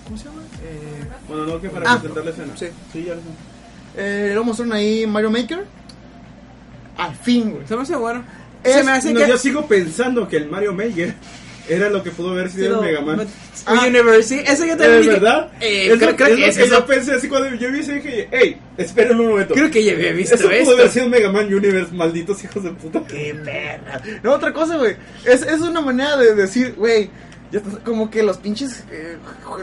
¿Cómo se llama? Eh, Bueno, no, que para Ah, presentar la escena. sí. Sí, ya lo sé. eh, lo mostraron ahí en Mario Maker. Al fin, güey. Se me hace bueno. Es- Se me hace No, que. yo sigo pensando que el Mario Maker era lo que pudo haber sido el Mega Man. Ah. Universe, sí, eso yo ¿Es también dije. verdad? Eh, es creo, lo, creo es que lo es que eso. yo pensé así cuando yo vi eso dije, hey, esperen un momento. Creo que ya había visto Eso pudo esto. haber sido Mega Man Universe, malditos hijos de puta. Qué perra. No, otra cosa, güey. Es, es una manera de decir, güey. Ya está- como que los pinches eh,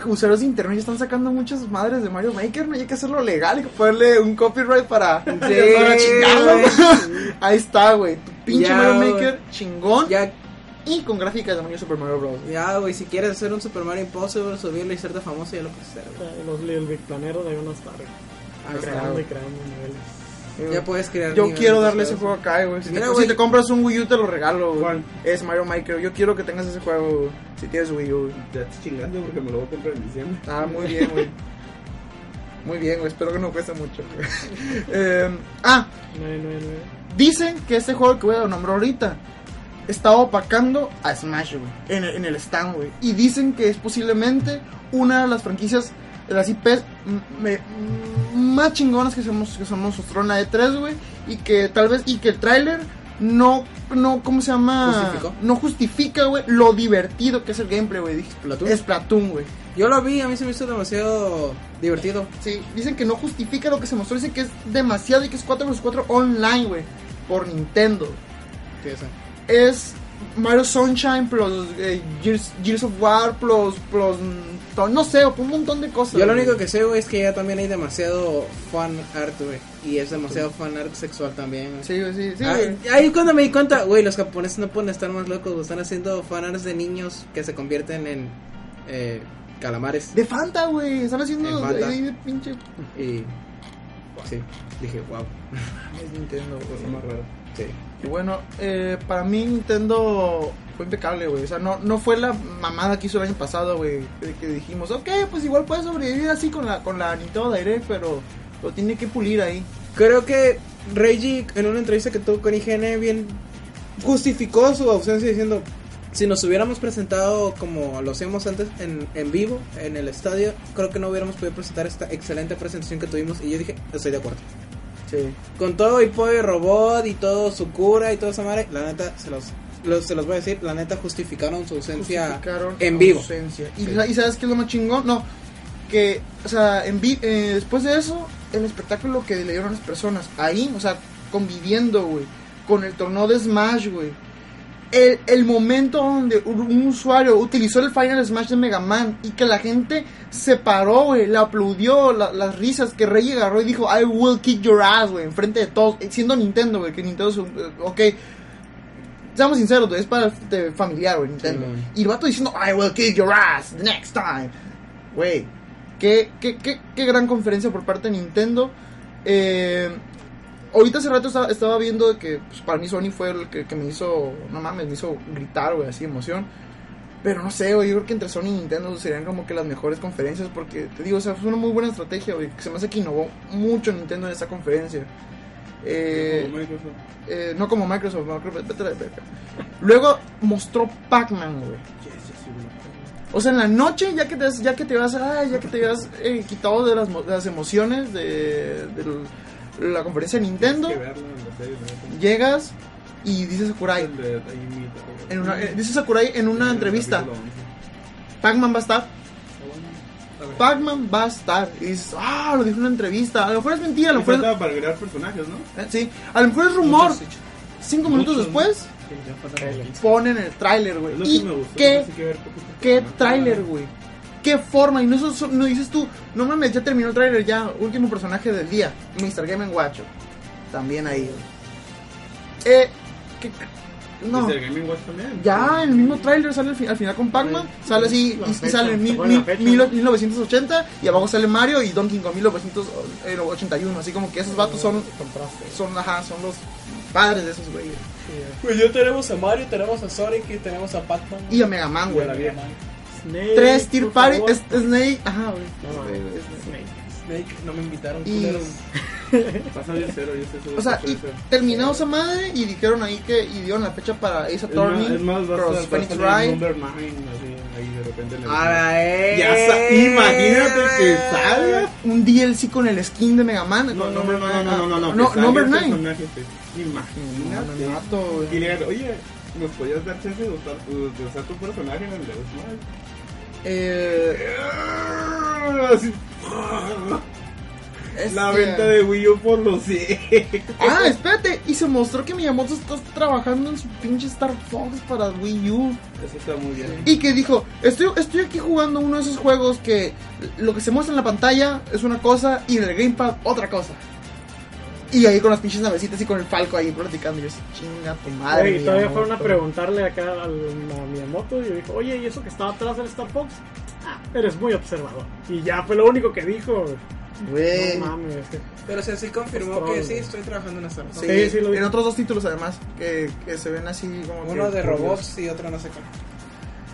usuarios de internet ya están sacando muchas madres de Mario Maker, ¿no? Y hay que hacerlo legal y ponerle un copyright para, *laughs* para chingarlo. güey. Ahí está, güey. Tu pinche Ya, Mario. Maker, chingón. Ya, Y con gráficas de Mario Super Mario Bros. ya, güey, si quieres hacer un Super Mario Impossible, subirlo y serte famoso, ya lo puedes hacer, güey. los, el Big Planero de uno estar Ah, creando y creando niveles. Ya puedes crear. Yo quiero darle ese juego acá, güey. Si, Mira, te, güey. si te compras un Wii U, te lo regalo, güey. ¿Cuál? Es Mario Maker. Yo quiero que tengas ese juego, güey, si tienes Wii U. Ya estoy chingando porque me lo voy a comprar en diciembre. Ah, muy bien, güey. *laughs* Muy bien, güey. Espero que no cueste mucho. güey. *laughs* Eh, ah, 999. dicen que este juego que voy a nombrar ahorita está opacando a Smash, güey. En, el- en el stand, güey. Y dicen que es posiblemente una de las franquicias las IPs me- más chingonas que se nos, que mostró en la E3, güey. Y que tal vez, y que el tráiler no, no, ¿cómo se llama? ¿Justificó? No justifica, güey, lo divertido que es el gameplay, güey. Es Splatoon, güey. Yo lo vi, a mí se me hizo demasiado divertido. Sí, dicen que no justifica lo que se mostró, dicen que es demasiado y que es 4 vs 4 online, güey, por Nintendo. Sí, eso. Es Mario Sunshine plus eh, Gears, Gears of War plus, plus mm, no sé, un montón de cosas. Yo lo único que sé, güey, es que ya también hay demasiado fan art, güey. Y es demasiado fan art sexual también. güey. Sí, güey, sí, sí. Güey. ahí cuando me di cuenta, güey, los japoneses no pueden estar más locos, están haciendo fanarts de niños que se convierten en eh, calamares. De Fanta, güey, están haciendo De de pinche... Y sí, dije, wow. Es Nintendo, Cosa güey. más rara. Sí. Y bueno, eh, para mí Nintendo fue impecable, güey. O sea, no, no fue la mamada que hizo el año pasado, güey. Que, dijimos, ok, pues igual puede sobrevivir así con la, con la Nintendo Direct, pero lo tiene que pulir ahí. Creo que Reiji en una entrevista que tuvo con IGN bien justificó su ausencia diciendo si nos hubiéramos presentado como lo hacíamos antes en, en vivo en el estadio, creo que no hubiéramos podido presentar esta excelente presentación que tuvimos y yo dije, estoy de acuerdo. Sí. Con todo y Robot y todo su cura y toda esa madre, la neta se los, los- se los voy a decir, la neta justificaron su ausencia Justificaron en vivo. ausencia. Y, Sí. sa- y sabes qué es lo más chingón? No, que, o sea, en vi- eh, después de eso, el espectáculo que le dieron a las personas ahí, o sea, conviviendo, güey, con el torneo de Smash, güey. El, el momento donde un, usuario utilizó el Final Smash de Mega Man y que la gente se paró, güey, le aplaudió la- las risas, que Rey agarró y dijo, I will kick your ass, güey, enfrente de todos, siendo Nintendo, güey, que Nintendo es un, eh, ok, seamos sinceros, güey, es para de familiar, güey, Nintendo. Sí, y el vato diciendo, I will kick your ass the next time. Güey, qué, qué, qué, qué gran conferencia por parte de Nintendo. Eh, ahorita hace rato estaba, estaba viendo que pues, para mí Sony fue el que, que me hizo, no mames, me hizo gritar, güey, así emoción. Pero no sé, güey, yo creo que entre Sony y Nintendo serían como que las mejores conferencias porque, te digo, o sea, fue una muy buena estrategia, güey. que Se me hace que innovó mucho Nintendo en esta conferencia. Eh, Como Microsoft. eh, no como Microsoft, no, creo- vete. Luego mostró Pac-Man, güey. Yes, yes, güey. O sea, en la noche, ya que te, ya que te vas, ay, ya que te has eh, quitado de las, de las emociones de, de la conferencia de Nintendo, llegas Y dice Sakurai, en una, eh, dice Sakurai en una entrevista. Pac-Man va a estar. A ver. Pac-Man va a estar. Y dices, ah, lo dijo en una entrevista. A lo mejor es mentira, a lo mejor es, falta para crear personajes, ¿no? eh, sí, a lo mejor es rumor. Cinco minutos después, Sí, ya pasaron. ponen el tráiler, Es güey. lo Y que me gustó. ver. ¿Qué tráiler, güey? ¿Qué forma? Y no, eso- no dices tú, no mames, ya terminó el tráiler, ya, último personaje del día, Mr. Game Watch. También ahí. Eh, ¿qué- no, ¿Desde el Gaming Watch también? ya el mismo tráiler sale al, fi- al final con Pac-Man, sale así, y, sale en mil- mil- fecha, mil- ¿no? 1980, y abajo sale Mario y Donkey Kong 1981, así como que esos vatos son, son, ajá, son los padres de esos güeyes. Pues ya tenemos a Mario, tenemos a Sonic y tenemos a Pac-Man. Y a Mega Man, güey. Snake. Tres Tear Party. Favor. Snake. Ajá, güey. No, Snake, Snake. Snake. No me invitaron. Y... *laughs* Pasa de cero, yo sé eso. O sea, y terminó esa madre y dijeron ahí que. Y dieron la fecha para Ace Attorney. Es más, Cross Phoenix Ride. Ahí de repente le ah, eh, ya imagínate que salga un DLC con el skin de Mega Man. No, no, no, no, no, no, no, no, Number 9. Imagínate. No, y le digan, oye, ¿nos podías dar chance de usar, de usar tu personaje en el de Deus eh, Así. La que- venta de Wii U por los 100. Ah, espérate. Y se mostró que Miyamoto está trabajando en su pinche Star Fox para Wii U. Eso está muy bien. Y que dijo, estoy, estoy aquí jugando uno de esos juegos que lo que se muestra en la pantalla es una cosa y en el gamepad otra cosa. Y ahí con las pinches navecitas y con el falco ahí platicando. Y yo, así, chinga tu madre. Güey, todavía Miyamoto". fueron a preguntarle acá al, a Miyamoto y dijo, oye, ¿y eso que está atrás del Star Fox? Ah, eres muy observador. Y ya fue lo único que dijo. Güey. No mames. Pero se sí confirmó que sí, estoy trabajando en Star Fox. Sí, Sí, sí, lo en otros dos títulos además, que, que se ven así como que- Uno de robots y otro no sé cuál.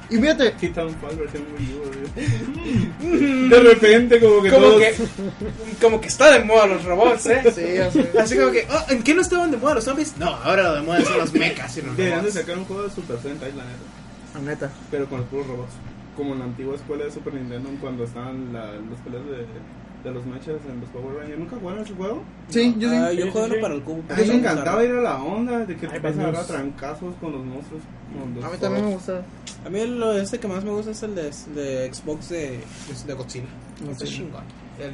Y fíjate, Titanfall versión Wii U. De repente, como que Como todos. que, *laughs* como que está de moda los robots, ¿eh? sí, ya sé. Así como que, oh, ¿en qué no estaban de moda los zombies? No, ahora lo de moda son los mechas y los Deberían de sacar un juego de Super Sentai, la neta. La neta. Pero con los puros robots. Como en la antigua escuela de Super Nintendo, cuando estaban la, las peleas de, de los mechas en los Power Rangers. ¿Nunca jugaron ese juego? Sí, yo sí. Ah, yo sí, juego sí. para el cubo. A mí me encantaba ir a la onda de que te Ay, vas a agarrar Venus. trancazos con los monstruos. con los A mí también me gusta. A mí lo, este que más me gusta es el de, de Xbox de, de Godzilla. Este es chingón. El,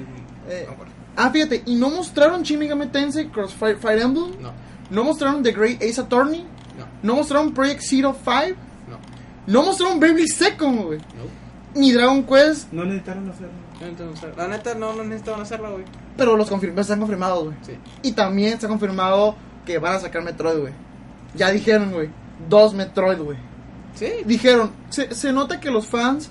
Eh. no. Ah, fíjate, y no mostraron Shin Megami Tensei Crossfire Fire Emblem. no, No mostraron The Great Ace Attorney. no, No mostraron Project Zero 5. no, No mostraron Bravely Second, güey. no. Ni Dragon Quest. No necesitaron hacerlo. No. La neta, no, no necesitaban hacerlo, güey. Pero los confirmados están confirmados, güey. Sí. Y también está confirmado que van a sacar Metroid, güey. Ya dijeron, güey. Dos Metroid, güey. Sí. Dijeron, se, se nota que los fans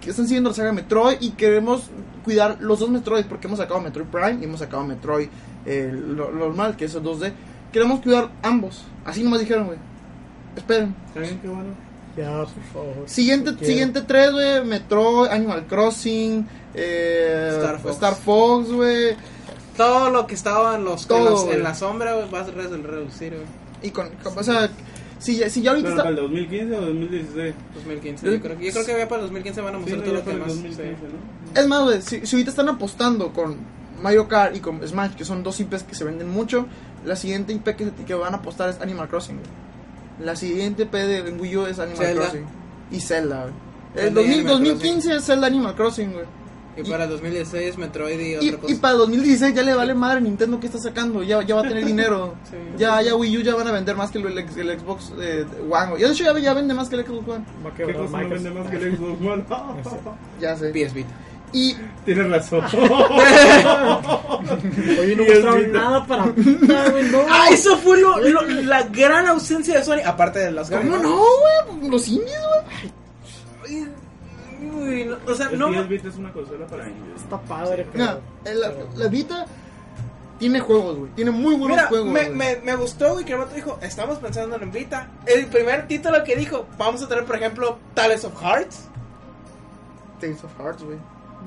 que están siguiendo la saga Metroid y queremos cuidar los dos Metroid porque hemos sacado Metroid Prime y hemos sacado Metroid eh, lo, lo normal, que es el 2D. Queremos cuidar ambos. Así nomás dijeron, güey. Esperen. ¿Saben qué bueno? Ya, por favor. Siguiente, siguiente 3, güey. Metroid, Animal Crossing, eh, Star Fox. Star Fox, güey. Todo lo que estaba en, los, en, Todo, los- güey. en la sombra, güey, va a re- reducir, güey. Y con, con- o sea, si, ya- si ya ahorita ¿Pero está... para el 2015 o 2016? 2015. Yo creo, que- yo creo que ya para el 2015 van a Sí, mostrar no, todo lo que más. 2015, sí. ¿no? Es más, güey, si, si ahorita están apostando con Mario Kart y con Smash, que son dos IPs que se venden mucho, la siguiente IP que, que van a apostar es Animal Crossing, güey. La siguiente IP de en Wii U es Animal Zelda. Crossing. Y Zelda, güey. El Zelda y 2000 Animal 2015 es Zelda Animal Crossing, güey. Y para el 2016, Metroid y Y, otra y cosa. para 2016 ya le vale madre a Nintendo que está sacando, ya, ya va a tener *laughs* dinero. Sí. Ya, ya Wii U ya van a vender más que el, el- el Xbox eh, One. Ya de hecho ya, ya vende más que el Xbox One. ¿Qué cosa no vende más que el Xbox One? Ya sé. PS Vita. Y Tienes razón. *laughs* Oye, no mostraron nada para no. Ah, eso fue lo, lo- la gran ausencia de Sony. Aparte de las ¿Cómo ganas. no, güey? Los indies, güey. Uy, no, o sea, El no. PS Vita es una consola para indios. Está padre, pero... La, la Vita tiene juegos, güey. Tiene muy buenos Mira, juegos. me, güey. me, me gustó, güey, que el vato dijo, estamos pensando en Vita. El primer título que dijo, vamos a traer, por ejemplo, Tales of Hearts. Tales of Hearts, güey.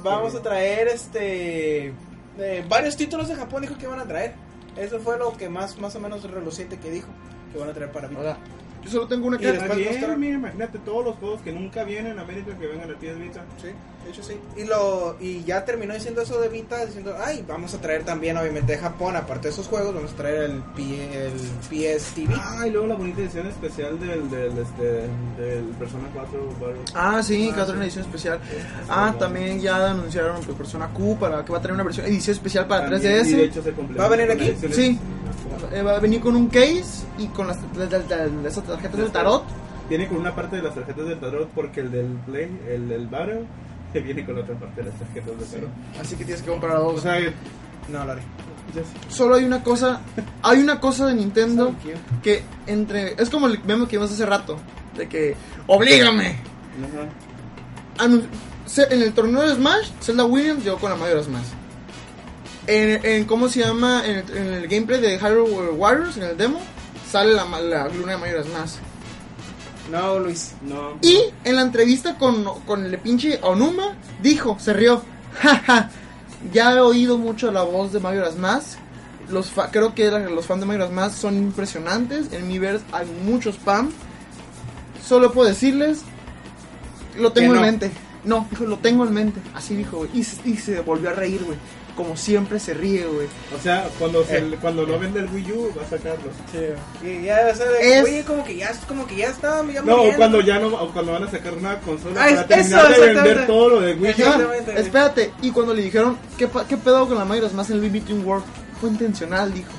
Vamos a traer, este... eh, varios títulos de Japón dijo que iban a traer. Eso fue lo que más, más o menos reluciente que dijo, que van a traer para. Ahora, Yo solo tengo una Y que... después Está bien, mira, imagínate todos los juegos que nunca vienen a América que vengan a PS Vita. Sí, de hecho sí. Y, lo, y ya terminó diciendo eso de Vita, diciendo, ay, vamos a traer también, obviamente, de Japón, aparte de esos juegos, vamos a traer el, P- el PS TV. Ah, y luego la bonita edición especial del, del, este, del Persona 4 Battle. Ah, sí, Ah, que va a tener sí. una edición especial. Ah, también ya anunciaron pues, Persona Q para que va a tener una versión edición especial para También, y de 3DS. hecho se ¿Va a venir aquí? Sí. Eh, va a venir con un case y con las, las- las- las- esas tarjetas del tarot. Viene con una parte de las tarjetas del tarot porque el del Play, el del Battle, que viene con la otra parte de las tarjetas del tarot. Así que tienes que comprar O dos. sea, No, lo haré. ya sí. Solo hay una cosa, hay una cosa de Nintendo que entre es como el meme que vimos hace rato de que oblígame. Ajá. Se- en el torneo de Smash, Zelda Williams llegó con la mayor Smash. En, en cómo se llama en el, en el gameplay de Hyrule Warriors en el demo sale la, la luna de mayor Smash. No, Luis. No. Y en la entrevista con, con el pinche Onuma, dijo, se rió. *laughs* Jaja, ya he oído mucho la voz de Majora's Mask. Los fa- creo que los fans de Majora's Mask son impresionantes. En mi verse hay mucho spam. Solo puedo decirles, lo tengo Que en no. mente. No, dijo, lo tengo en mente. Así dijo, güey. Y, y se volvió a reír, güey. Como siempre se ríe, güey. O sea, cuando, se, Eh. cuando no vende el Wii U, va a sacarlo. Y ya, o sea, Es- oye, como que ya, como que ya está, ya No, o cuando ya no, o cuando van a sacar una consola Ah, es- para terminar eso, de vender todo lo de Wii U. Espérate. Y cuando le dijeron, ¿qué, pa- qué pedo con la Mask en el Between World? Fue intencional, dijo.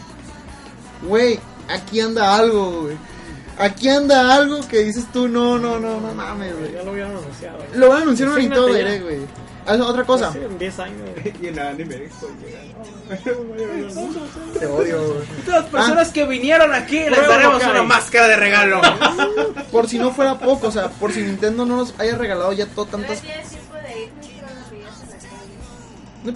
Güey, aquí anda algo, güey. Aquí anda algo que dices tú, no, no, no, no mames, güey. Ya lo habían anunciado. ¿eh? Lo van a anunciar. Direct, güey. Ah, Otra cosa, en 10 años. *laughs* Y en Anime Expo *laughs* te odio. Todas las personas que vinieron aquí les Prueba daremos una máscara de regalo. *laughs* Por si no fuera poco, o sea, por si Nintendo no nos haya regalado ya todo tantas. No.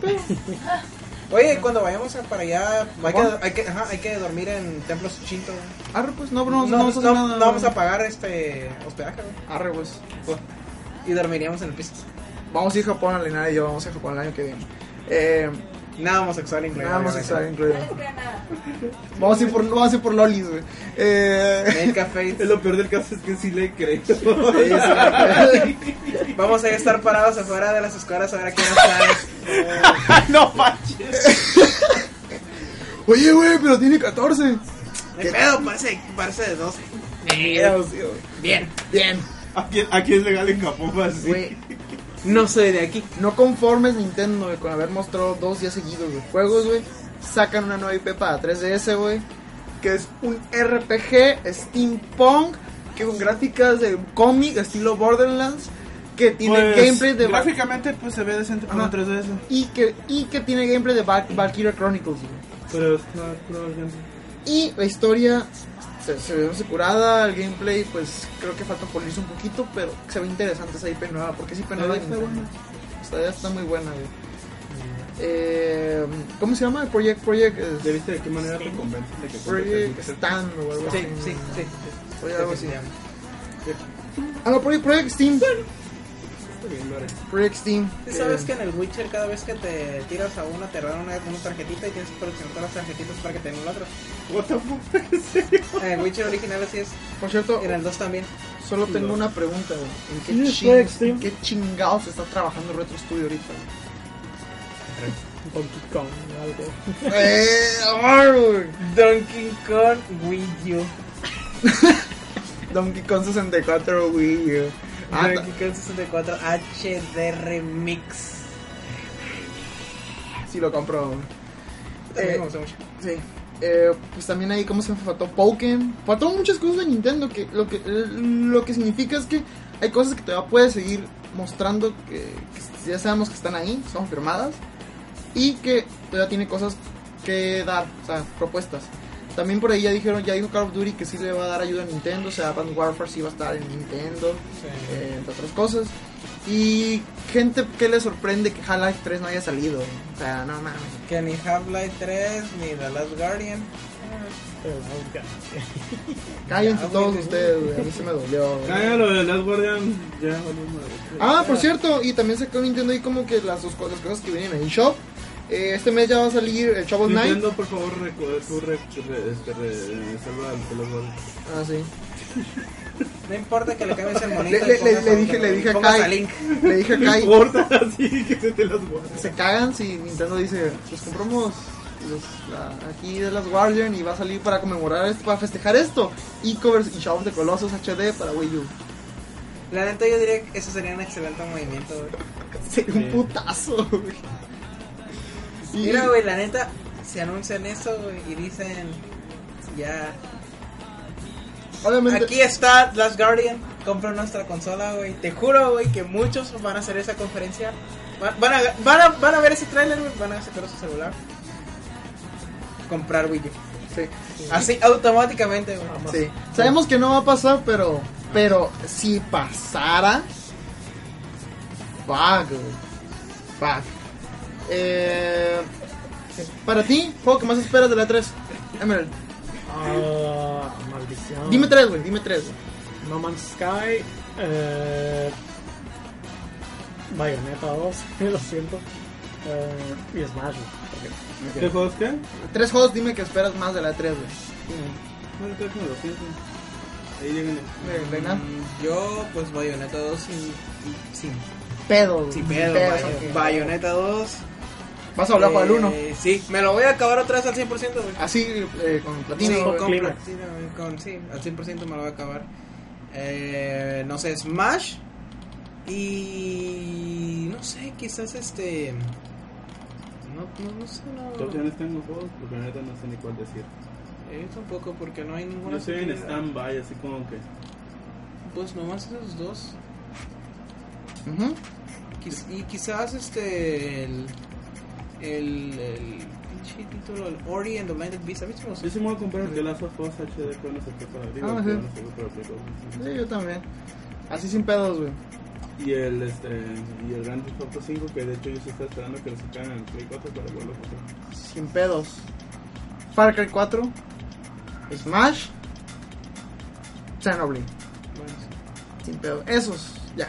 Oye, cuando vayamos a para allá, hay que, hay que, ajá, hay que dormir en templos Shinto. güey. Arre, pues, no, No, no, no, no, vamos a hacer no nada. vamos a pagar este hospedaje. Arre, pues. Y dormiríamos en el piso. Vamos a ir a Japón, Alina y yo vamos a ir a Japón el año que viene. Eh, Nada homosexual incluido. nada No incluido. creo nada. Vamos a ir por, vamos a ir por lolis, güey. Eh. Made café. Es *laughs* lo peor del caso es que sí le creo. Vamos a estar parados afuera de las escuelas a ver a quién nos *laughs* no manches. Oye, güey, pero tiene 14. ¿Qué pedo? Parece, parece de 12. Bien. Bien. Aquí, aquí es legal en Japón, así. Güey, No soy de aquí. no conformes Nintendo, güey, con haber mostrado dos días seguidos, güey. Juegos, güey. Sacan una nueva IP para 3DS, güey. Que es un RPG steampunk. Que con gráficas de cómic, estilo Borderlands. Que tiene Pues, gameplay de. Gráficamente, pues se ve decente para Ajá. un 3DS. Y que, y que tiene gameplay de Val- Valkyria Chronicles, güey. Pero puro alcance. Y la historia se, se ve más curada, el gameplay pues creo que falta pulirse un poquito, pero se ve interesante esa IP nueva, porque es IP nueva de está buena. Está muy buena, güey. Eh, ¿Cómo se llama? Project Project eh, ¿Ya viste de qué manera te convences de que Project el- Stand o algo Sí, así. sí, sí. Project algo así. Ah, no, Project, Project Steam. Bien, lo haré. Project Steam. ¿Sí sabes Eh, que en el Witcher cada vez que te tiras a una te dan una, una tarjetita y tienes que coleccionar todas las tarjetitas para que te den la otra? What the fuck, ¿en serio? En el Witcher original así es. Por cierto, En el 2 también. solo tengo No. una pregunta, güey. ¿En qué, ching- Project Steam. ¿en qué chingados está trabajando Retro Studio ahorita? Donkey Kong, algo. eh. Donkey Kong Wii U. *laughs* Donkey Kong 64 Wii U. Ah, ta- Donkey Kong 64 HD Remix. sí lo compro. También Eh, me gusta mucho. Sí. Eh, pues también ahí como se faltó Pokémon. Faltó muchas cosas de Nintendo que lo que lo que significa es que hay cosas que todavía puedes seguir mostrando que, que ya sabemos que están ahí, son firmadas y que todavía tiene cosas que dar, o sea, propuestas. También por ahí ya dijeron, ya dijo Call of Duty que sí le va a dar ayuda a Nintendo, o sea, Advanced Warfare sí va a estar en Nintendo, eh, entre otras cosas. Y gente que le sorprende que Half-Life 3 no haya salido, o sea, no mames. Que ni Half-Life 3 ni The Last Guardian. Cállense Ya, todos ustedes, güey, a mí se me dolió. güey. Ah, de Last Guardian, ya. Ah, por cierto, y también sacó Nintendo ahí como que las dos cosas, las cosas que vienen en el shop. Eh, este mes ya va a salir el Shovel Knight. Nintendo, por favor, tú este. Ah, sí. No importa que le cambies el monito. Le- le- le a- dije- le dije a Kai. a Link. Le dije a No Kai, importa, *laughs* así que se te las guarda. se cagan si Nintendo dice, pues compramos los- la- aquí de las Guardian y va a salir para conmemorar esto, para festejar esto. Y covers y Shadow of the Colossus HD para Wii U. La neta, yo diría que eso sería un excelente movimiento, güey. Sería un putazo, güey. Mira, güey, la neta, se anuncian eso, güey, y dicen, ya, Obviamente, aquí está Last Guardian, compra nuestra consola, güey. Te juro, güey, que muchos van a hacer esa conferencia. Va- Van a, van a, van a ver ese trailer, güey, van a sacar su celular. Comprar Wii U. sí, Así, automáticamente, güey. sí. Sabemos que no va a pasar, pero, pero si pasara, fuck, güey. Fuck. Eh, para ti, juego que más esperas de la 3, Emerald. Ah, maldición. Dime tres, güey, dime tres. güey. No Man's Sky. Eh, Bayonetta 2. *laughs* lo siento. Eh, y Smash. porque- ¿Qué juegos qué? Tres juegos, dime que esperas más de la 3, güey. Bueno, déjame lo siento. Ahí llegan. Mm, Yo, pues, Bayonetta 2 sin, sin, Pedo, sin pedo. Bayonetta 2. Vas a hablar para el 1. Eh, Sí, me lo voy a acabar otra vez al 100%, güey. Así, eh, con platino. Sí, con, con- sí, al 100% me lo voy a acabar. Eh, no sé, Smash. Y. No sé, quizás este. No, no, no sé, no. ¿Qué opciones tengo juegos? Porque la neta no sé ni cuál decir. Eh, tampoco, porque no hay ninguna. Yo estoy en stand-by, así como que. Pues nomás esos dos. Ujú. Quiz- y quizás este. El. El. el pinche título, el Ori and the Blinded Beast. ¿Has visto los- Yo sí me voy a comprar el The Last of Us HD a sacar para digo, Ah, que sí. Play cuatro. Sí, yo también. Así sin pedos, güey. Y el este y el Grand Theft Auto 5 que de hecho yo sí estoy esperando que lo sacaran en el Play 4 para volverlo a jugar. Sin pedos. Far Cry 4. Smash. Xenoblade. Bueno, Sin pedos. Esos, ya.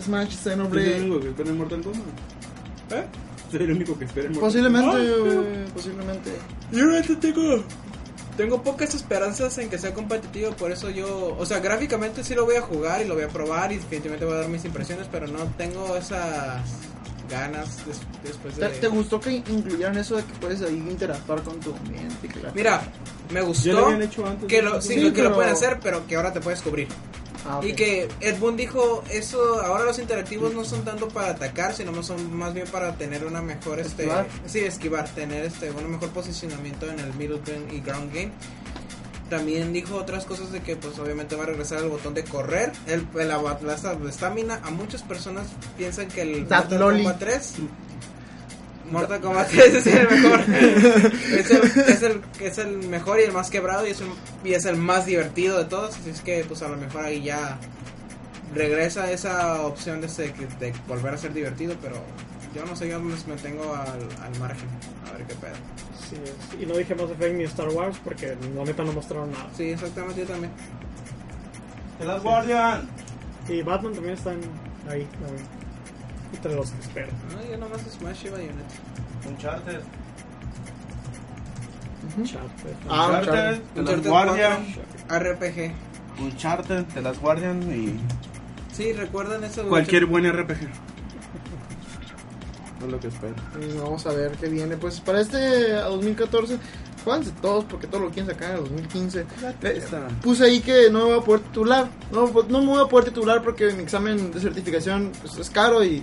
Smash, ¿Soy el Xenoblade. único que en Mortal Kombat? ¿Eh? Soy el único que espera Posiblemente, güey. Posiblemente. Yo realmente tengo, tengo pocas esperanzas en que sea competitivo, por eso yo, o sea, gráficamente sí lo voy a jugar y lo voy a probar y definitivamente voy a dar mis impresiones, pero no tengo esas ganas des- después ¿Te, de... te gustó que incluyeran eso de que puedes ahí interactuar con tu ambiente? y que la- Mira, me Ya lo gustó habían hecho antes. que lo, sí, Sí, lo- que lo pueden hacer, pero que ahora te puedes cubrir. Ah. Y que Ed Boon dijo, eso, ahora los interactivos no son tanto para atacar, sino más son más bien para tener una mejor, este, sí, esquivar, tener este, un mejor posicionamiento en el middle game y ground game. También dijo otras cosas de que pues obviamente va a regresar el botón de correr, el, el la esta- la estamina. A muchas personas piensan que el That Mortal loli. Kombat 3 Mortal Kombat *laughs* 3 es el mejor. *laughs* es, el, es, el, es el mejor y el más quebrado y es el, y es el más divertido de todos. Así es que, pues a lo mejor ahí ya regresa esa opción de, ese- de volver a ser divertido. Pero yo no sé, yo me me tengo al, al margen. A ver qué pedo. Sí, es- y no dije Mass Effect ni Star Wars porque la neta no mostraron nada. Sí, exactamente, yo también. ¡The Last Guardian! Y Batman también están ahí, también entre los que espero. No, yo nomás Smash y Bayonetta. Uncharted. Uncharted. Ah, Uncharted, The Last Guardian. RPG. Uncharted, The Last Guardian y. Sí, recuerdan eso. Cualquier buen RPG. *laughs* Es lo que espero. Pues vamos a ver qué viene. Pues para este 2014 fans de todos porque todos lo quieren sacar en el 2015. Eh, puse ahí que no me voy a poder titular. No, no me voy a poder titular porque mi examen de certificación pues, es caro y.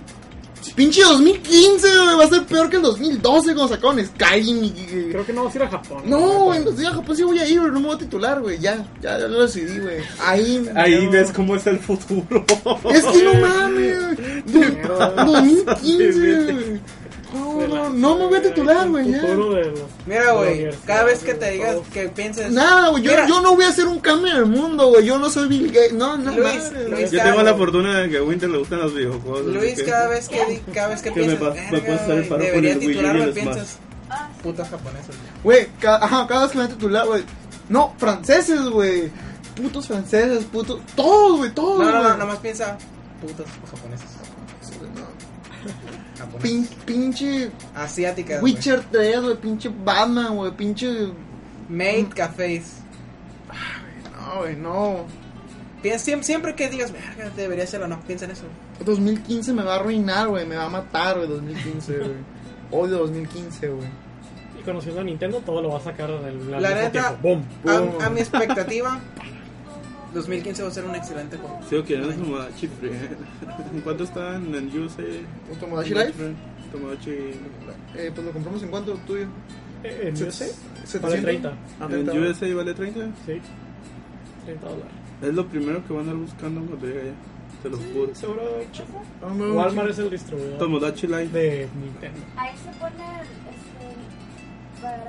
Pinche 2015, va a ser peor que el 2012 cuando sacaron Skyrim. Y, Creo que no vas a ir a Japón. No, güey, no, a Japón sí voy a ir, pero no me voy a titular, güey. Ya, ya, ya, lo decidí, güey. Ahí, Ahí no. ves cómo es el futuro. Es que no mames, 2015, güey. No, no, no me voy a titular, güey, Mira, güey, cada vez que te digas que pienses. Nada, güey, yo, Mira. yo no voy a hacer un cambio en el mundo, güey. Yo no soy Bill Gates. No, no, Luis, madre, Luis, Yo cada- tengo la fortuna de que a Winter le gustan los videojuegos. así Luis, que- cada vez que, di- cada vez que, Que me piensas, me "Verga, va a pasar el güey, paro con debería el Wii U y titularme, el piensas, putas japonesas. Güey, ca- ajá, cada vez que me voy a titular, güey. No, franceses, güey. Putos franceses, putos. Todos, güey, todos. No, no, no, güey. nomás piensa, putas japonesas. Pin- pinche Asiáticas. güey. Witcher 3, güey, pinche Batman, güey, pinche... Made cafés. No, güey, no. Siempre, siempre que digas, verga, debería hacerlo, no, piensa en eso. 2015 me va a arruinar, güey, me va a matar, güey, 2015, *laughs* güey. Odio 2015, güey. Y conociendo a Nintendo, todo lo va a sacar al La neta. ¡Boom! Boom. A, a mi expectativa, *laughs* 2015 va a ser un excelente juego. Sigo queriendo Tomodachi Free. *laughs* ¿En cuánto están en USA? ¿Un Tomodachi Life? Tomodachi. Eh, pues lo compramos en cuánto, tuyo. Eh, ¿En USA? 700. Vale 30. Ah, En 30. USA vale 30. Sí. 30 dólares. Es lo primero que van a andar buscando cuando llegue allá. Te lo juro. Seguro Ah, no, Walmart es el distribuidor Tomodachi Life. de Nintendo. Ahí se pone este, para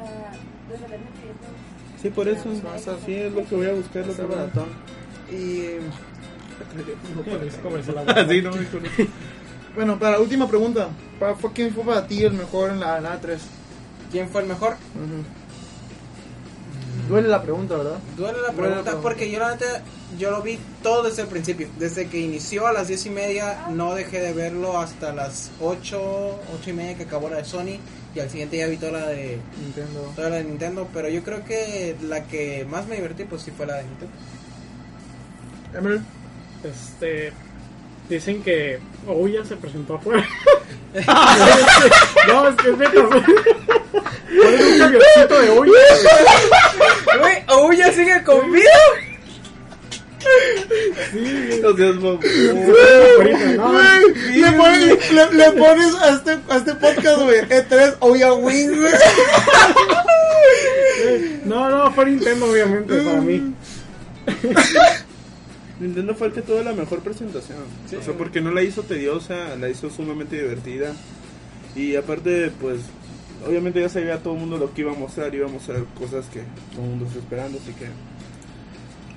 resolver mecanismos. Sí, por eso. Así es lo que voy a buscar. Lo que voy a baratón. Y sí, no *laughs* bueno, para última pregunta, ¿para, fue, ¿quién fue para ti el mejor en la, en la A3? ¿Quién fue el mejor? Duele la pregunta, ¿verdad? Duele la la pregunta. porque yo la neta, yo lo vi todo desde el principio. Desde que inició a las 10 y media, no dejé de verlo hasta las 8, 8 y media que acabó la de Sony. Y al siguiente ya vi toda la de, Nintendo. toda la de Nintendo. Pero yo creo que la que más me divertí, pues sí fue la de Nintendo. Emerald. Este. Dicen que Ouya se presentó afuera. *laughs* no, es que es neta. güey. Ponen un camioncito de Ouya. Güey, Ouya sigue con vida. Mamón. Ahorita, no, le, pones, le, le pones a este, a este podcast, güey, E3 Oya Wings, güey. No, no, fue Nintendo, obviamente, para mí. *laughs* Nintendo fue el que tuvo la mejor presentación. o sea, porque no la hizo tediosa, la hizo sumamente divertida. Y aparte, pues, obviamente ya sabía todo el mundo lo que iba a mostrar. Iba a mostrar cosas que todo el mundo está esperando, así que.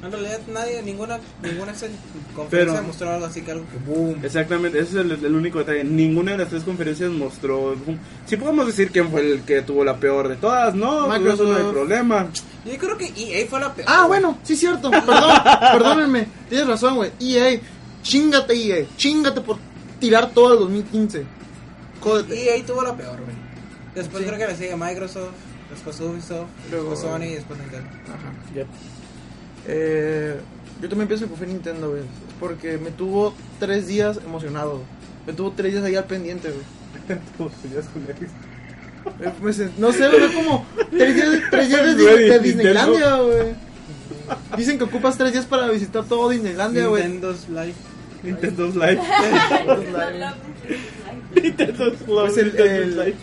En realidad nadie, ninguna, ninguna conferencia Pero- mostró algo así que algo que boom. Exactamente, ese es el, el único detalle. Ninguna de las tres conferencias mostró. Si podemos decir quién fue el que tuvo la peor de todas, no, pues eso no hay Microsoft. problema. Yo creo que EA fue la peor. Ah, bueno, sí, cierto. Perdón, *laughs* perdónenme. Tienes razón, güey. EA, chingate, EA. Chingate por tirar todo el 2015. Jódete. EA tuvo la peor, güey. Después Sí. creo que le sigue Microsoft, después Ubisoft, Luego- después Sony y después Nintendo. Ajá. Ya. Eh, yo también pienso que fue Nintendo, güey. Porque me tuvo tres días emocionado. Me tuvo tres días ahí al pendiente, güey. Eh, me sent- No sé, güey, fue como tres días, tres días de. *laughs* Disneylandia, güey. Dicen que ocupas tres días para visitar todo Disneylandia, güey. Nintendo's Live. Nintendo's Live. Nintendo's Pues Live. el- Nintendo's el- Live.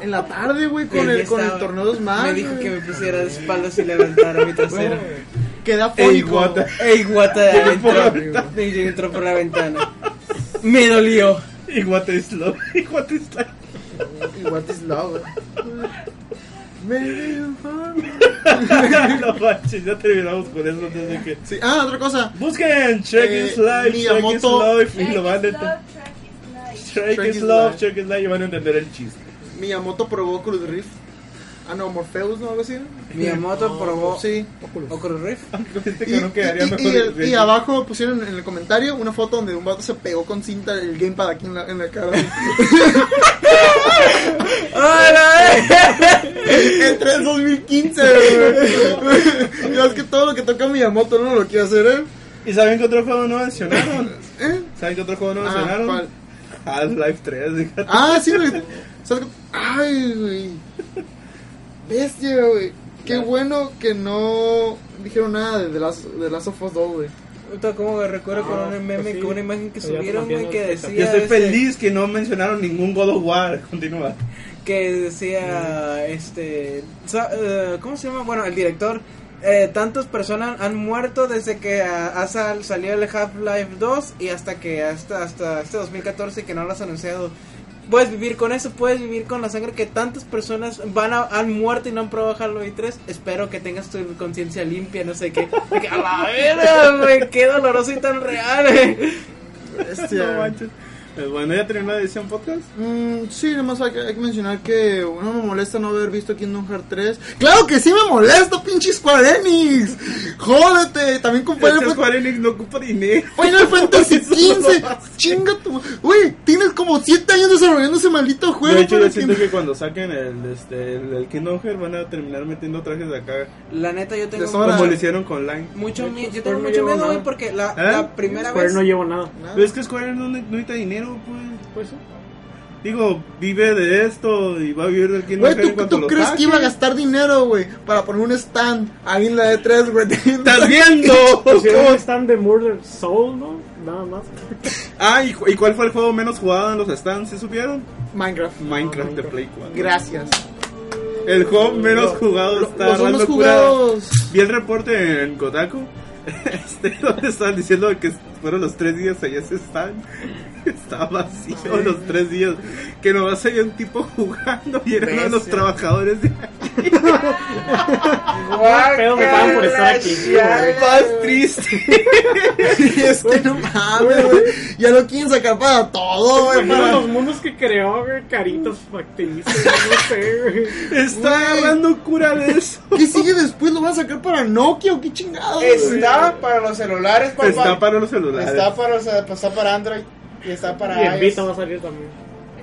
En la tarde, güey, con el, con el torneo de Smash. Me dijo que me pusiera de espaldas y levantara mi trasero. Queda Ey, fónico. guata. ¡Ey, guata! por la Entró, entró por la ventana. Me dolió. Y what is love. *laughs* Y what is life. Y what is love, *laughs* no manches, ya terminamos con eso antes de que. Sí, Ah, otra cosa. Busquen Shrek Eh, is Life, Shrek is Miyamoto- Life y lo van a entender. Shrek Shrek is is Love. Shrek is Life y van a entender el chiste. Miyamoto probó Cruz Rift. Ah, no, Morpheus, ¿no? Algo así. Miyamoto probó Sí. Oculus Rift. Este Y, que no quedaría y- mejor. y- el- y abajo pusieron en el comentario una foto donde un vato se pegó con cinta el gamepad aquí en la, en la cara. *laughs* Entre el 2015, güey. Es que todo lo que toca Miyamoto no lo quiere hacer, ¿eh? ¿Y saben qué otro juego no mencionaron? ¿Eh? ¿Saben qué otro juego no Ah, mencionaron? ¿cuál? Half-Life 3, fíjate. Ah, sí, güey. ¿Sabes qué? Ay, güey. Bestia, güey. Qué bueno que no dijeron nada de The Last, de Last of Us 2, güey. ¿Cómo me recuerdo con Ah, un meme, pues sí. con una imagen que subieron, güey, que decía... Yo estoy este, feliz que no mencionaron ningún God of War. *laughs* Continúa. que decía este sa- eh, cómo se llama bueno el director eh, tantas personas han muerto desde que ha sal- salió el Half-Life 2 y hasta que hasta hasta este 2014 que no lo has anunciado puedes vivir con eso puedes vivir con la sangre que tantas personas van a, han muerto y no han probado Half-Life 3 espero que tengas tu conciencia limpia no sé qué que, a la verga güey qué doloroso y tan real eh. Bestia. No manches. Pues bueno, ya terminó la edición podcast. Mm, sí, nada más hay que, hay que mencionar que no me molesta no haber visto Kingdom Hearts 3. ¡Claro que sí me molesta, pinche Square Enix! ¡Jódete! También Final, Este Square Enix no ocupa dinero. Final Fantasy *laughs* XV. Chinga tu. Güey, tienes como 7 años desarrollando ese maldito juego. De hecho, yo siento que cuando saquen el, este, el, el Kingdom Hearts van a terminar metiendo trajes de acá. La neta, yo tengo. Como lo hicieron con Line. mucho hecho, miedo. Yo Square tengo no mucho llevó miedo, güey, porque la, ¿Eh? la primera Square vez. no llevo nada. Nada. Pero es que Square no, no necesita dinero, pues. Pues sí. Digo, vive de esto y va a vivir del Kingdom Güey, Hearts en ¿tú, tú crees que iba a gastar dinero, güey, para poner un stand ahí en la E3, güey? ¡Estás viendo! *laughs* Pusieron un stand de Murder Soul, ¿no? Nada más. *laughs* ah, ¿y, cu- y cuál fue el juego menos jugado en los stands? ¿Sí supieron? Minecraft. Minecraft de Minecraft. Play 4. Gracias. El juego menos jugado Lo- está los jugados. Vi el reporte en Kotaku. *laughs* Este, donde estaban diciendo que fueron los tres días allá ese stand. *laughs* Estaba vacío los tres días. Que nomás había un tipo jugando y era uno de los trabajadores de *laughs* Guácala, pedo me pagan por estar aquí, *laughs* chale, más triste. es que no mames, güey. Ya lo quieren sacar para todo, güey. Para- los mundos que creó, güey, caritas factices, no sé, güey. Está Güey. agarrando cura de eso. ¿Qué sigue después? ¿Lo van a sacar para Nokia o qué chingados? güey? Está para los celulares, papá. Está para los celulares. Está para, los- está para Android. Y está para Y en. Vita va a salir también.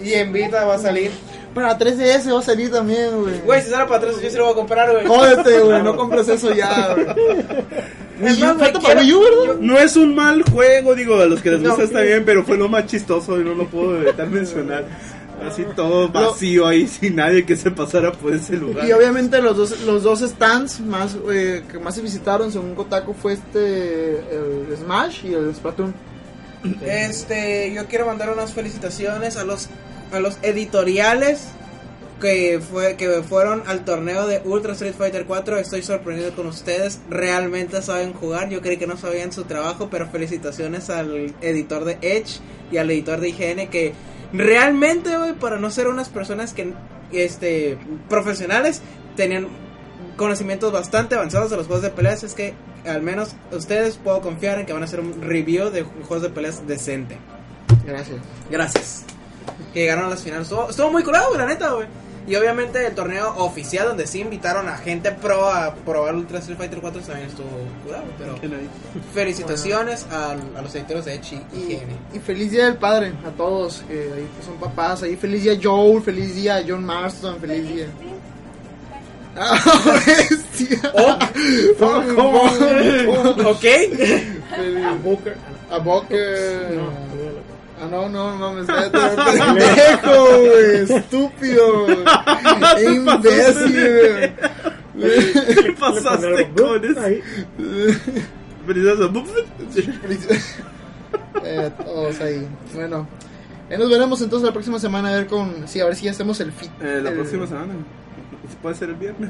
Y en Vita va a salir. Para 3DS va a salir también, güey. Güey, si sale para atrás, yo se lo voy a comprar, güey. Jódete, güey. *laughs* No compres eso ya, güey. Wii U, falta para Wii U, ¿verdad? No es un mal juego, digo, a los que les No. gusta está bien, pero fue lo más chistoso y no lo puedo evitar mencionar. Así todo vacío ahí, sin nadie que se pasara por ese lugar. Y obviamente los dos, los dos stands más eh, que más se visitaron según Kotaku fue este el Smash y el Splatoon. Este, yo quiero mandar unas felicitaciones a los a los editoriales que fue que fueron al torneo de Ultra Street Fighter 4. Estoy sorprendido con ustedes. Realmente saben jugar. Yo creí que no sabían su trabajo, pero felicitaciones al editor de Edge y al editor de IGN que realmente, güey, para no ser unas personas que este profesionales tenían conocimientos bastante avanzados de los juegos de peleas, es que al menos ustedes puedo confiar en que van a hacer un review de juegos de peleas decente. Gracias. Gracias. Que llegaron a las finales. Estuvo, estuvo muy curado, la neta, güey. Y obviamente el torneo oficial donde sí invitaron a gente pro a probar Ultra Street Fighter 4 también estuvo curado, pero felicitaciones a, a los editores de Edge y IGN. y feliz día del padre a todos que ahí que son papás. Ahí feliz día Joel, feliz día John Marston, feliz día. Ah, *laughs* bestia. ¿Ok? A Booker. A Booker. No, Ah, no, no, no, me está *laughs* pendejo, güey, estúpido, *laughs* imbécil, güey. ¿Qué pasaste con eso? Ahí. Eh, todos ahí. Bueno, ahí nos veremos entonces la próxima semana a ver con. Sí, a ver si ya hacemos el fit. Eh, la el- próxima semana. Puede ser el viernes.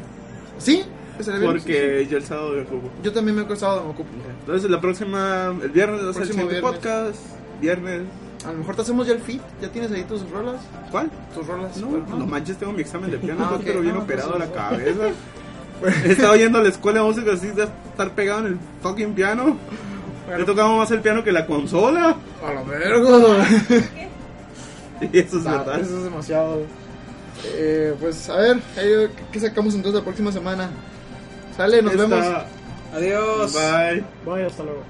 Sí, el viernes, sí, Porque yo el sábado me ocupo. Yo también me he acostado, me ocupo. Entonces la próxima, el viernes va a ser el podcast. Viernes. A lo mejor te hacemos ya el fit. ¿Ya tienes ahí tus rolas? ¿Cuál? Tus rolas. No, Bueno, no manches, tengo mi examen de *laughs* piano, Ah, no, ok, pero bien no, operado pues, la cabeza. *laughs* *laughs* He estado yendo a la escuela de música así de estar pegado en el fucking piano. He tocado más el piano que la consola. A la verga. Y eso es verdad. Eso es demasiado. Eh, pues a ver, eh, ¿qué sacamos entonces la próxima semana? Sale, nos Está- vemos. Adiós. Bye. Vaya, hasta luego.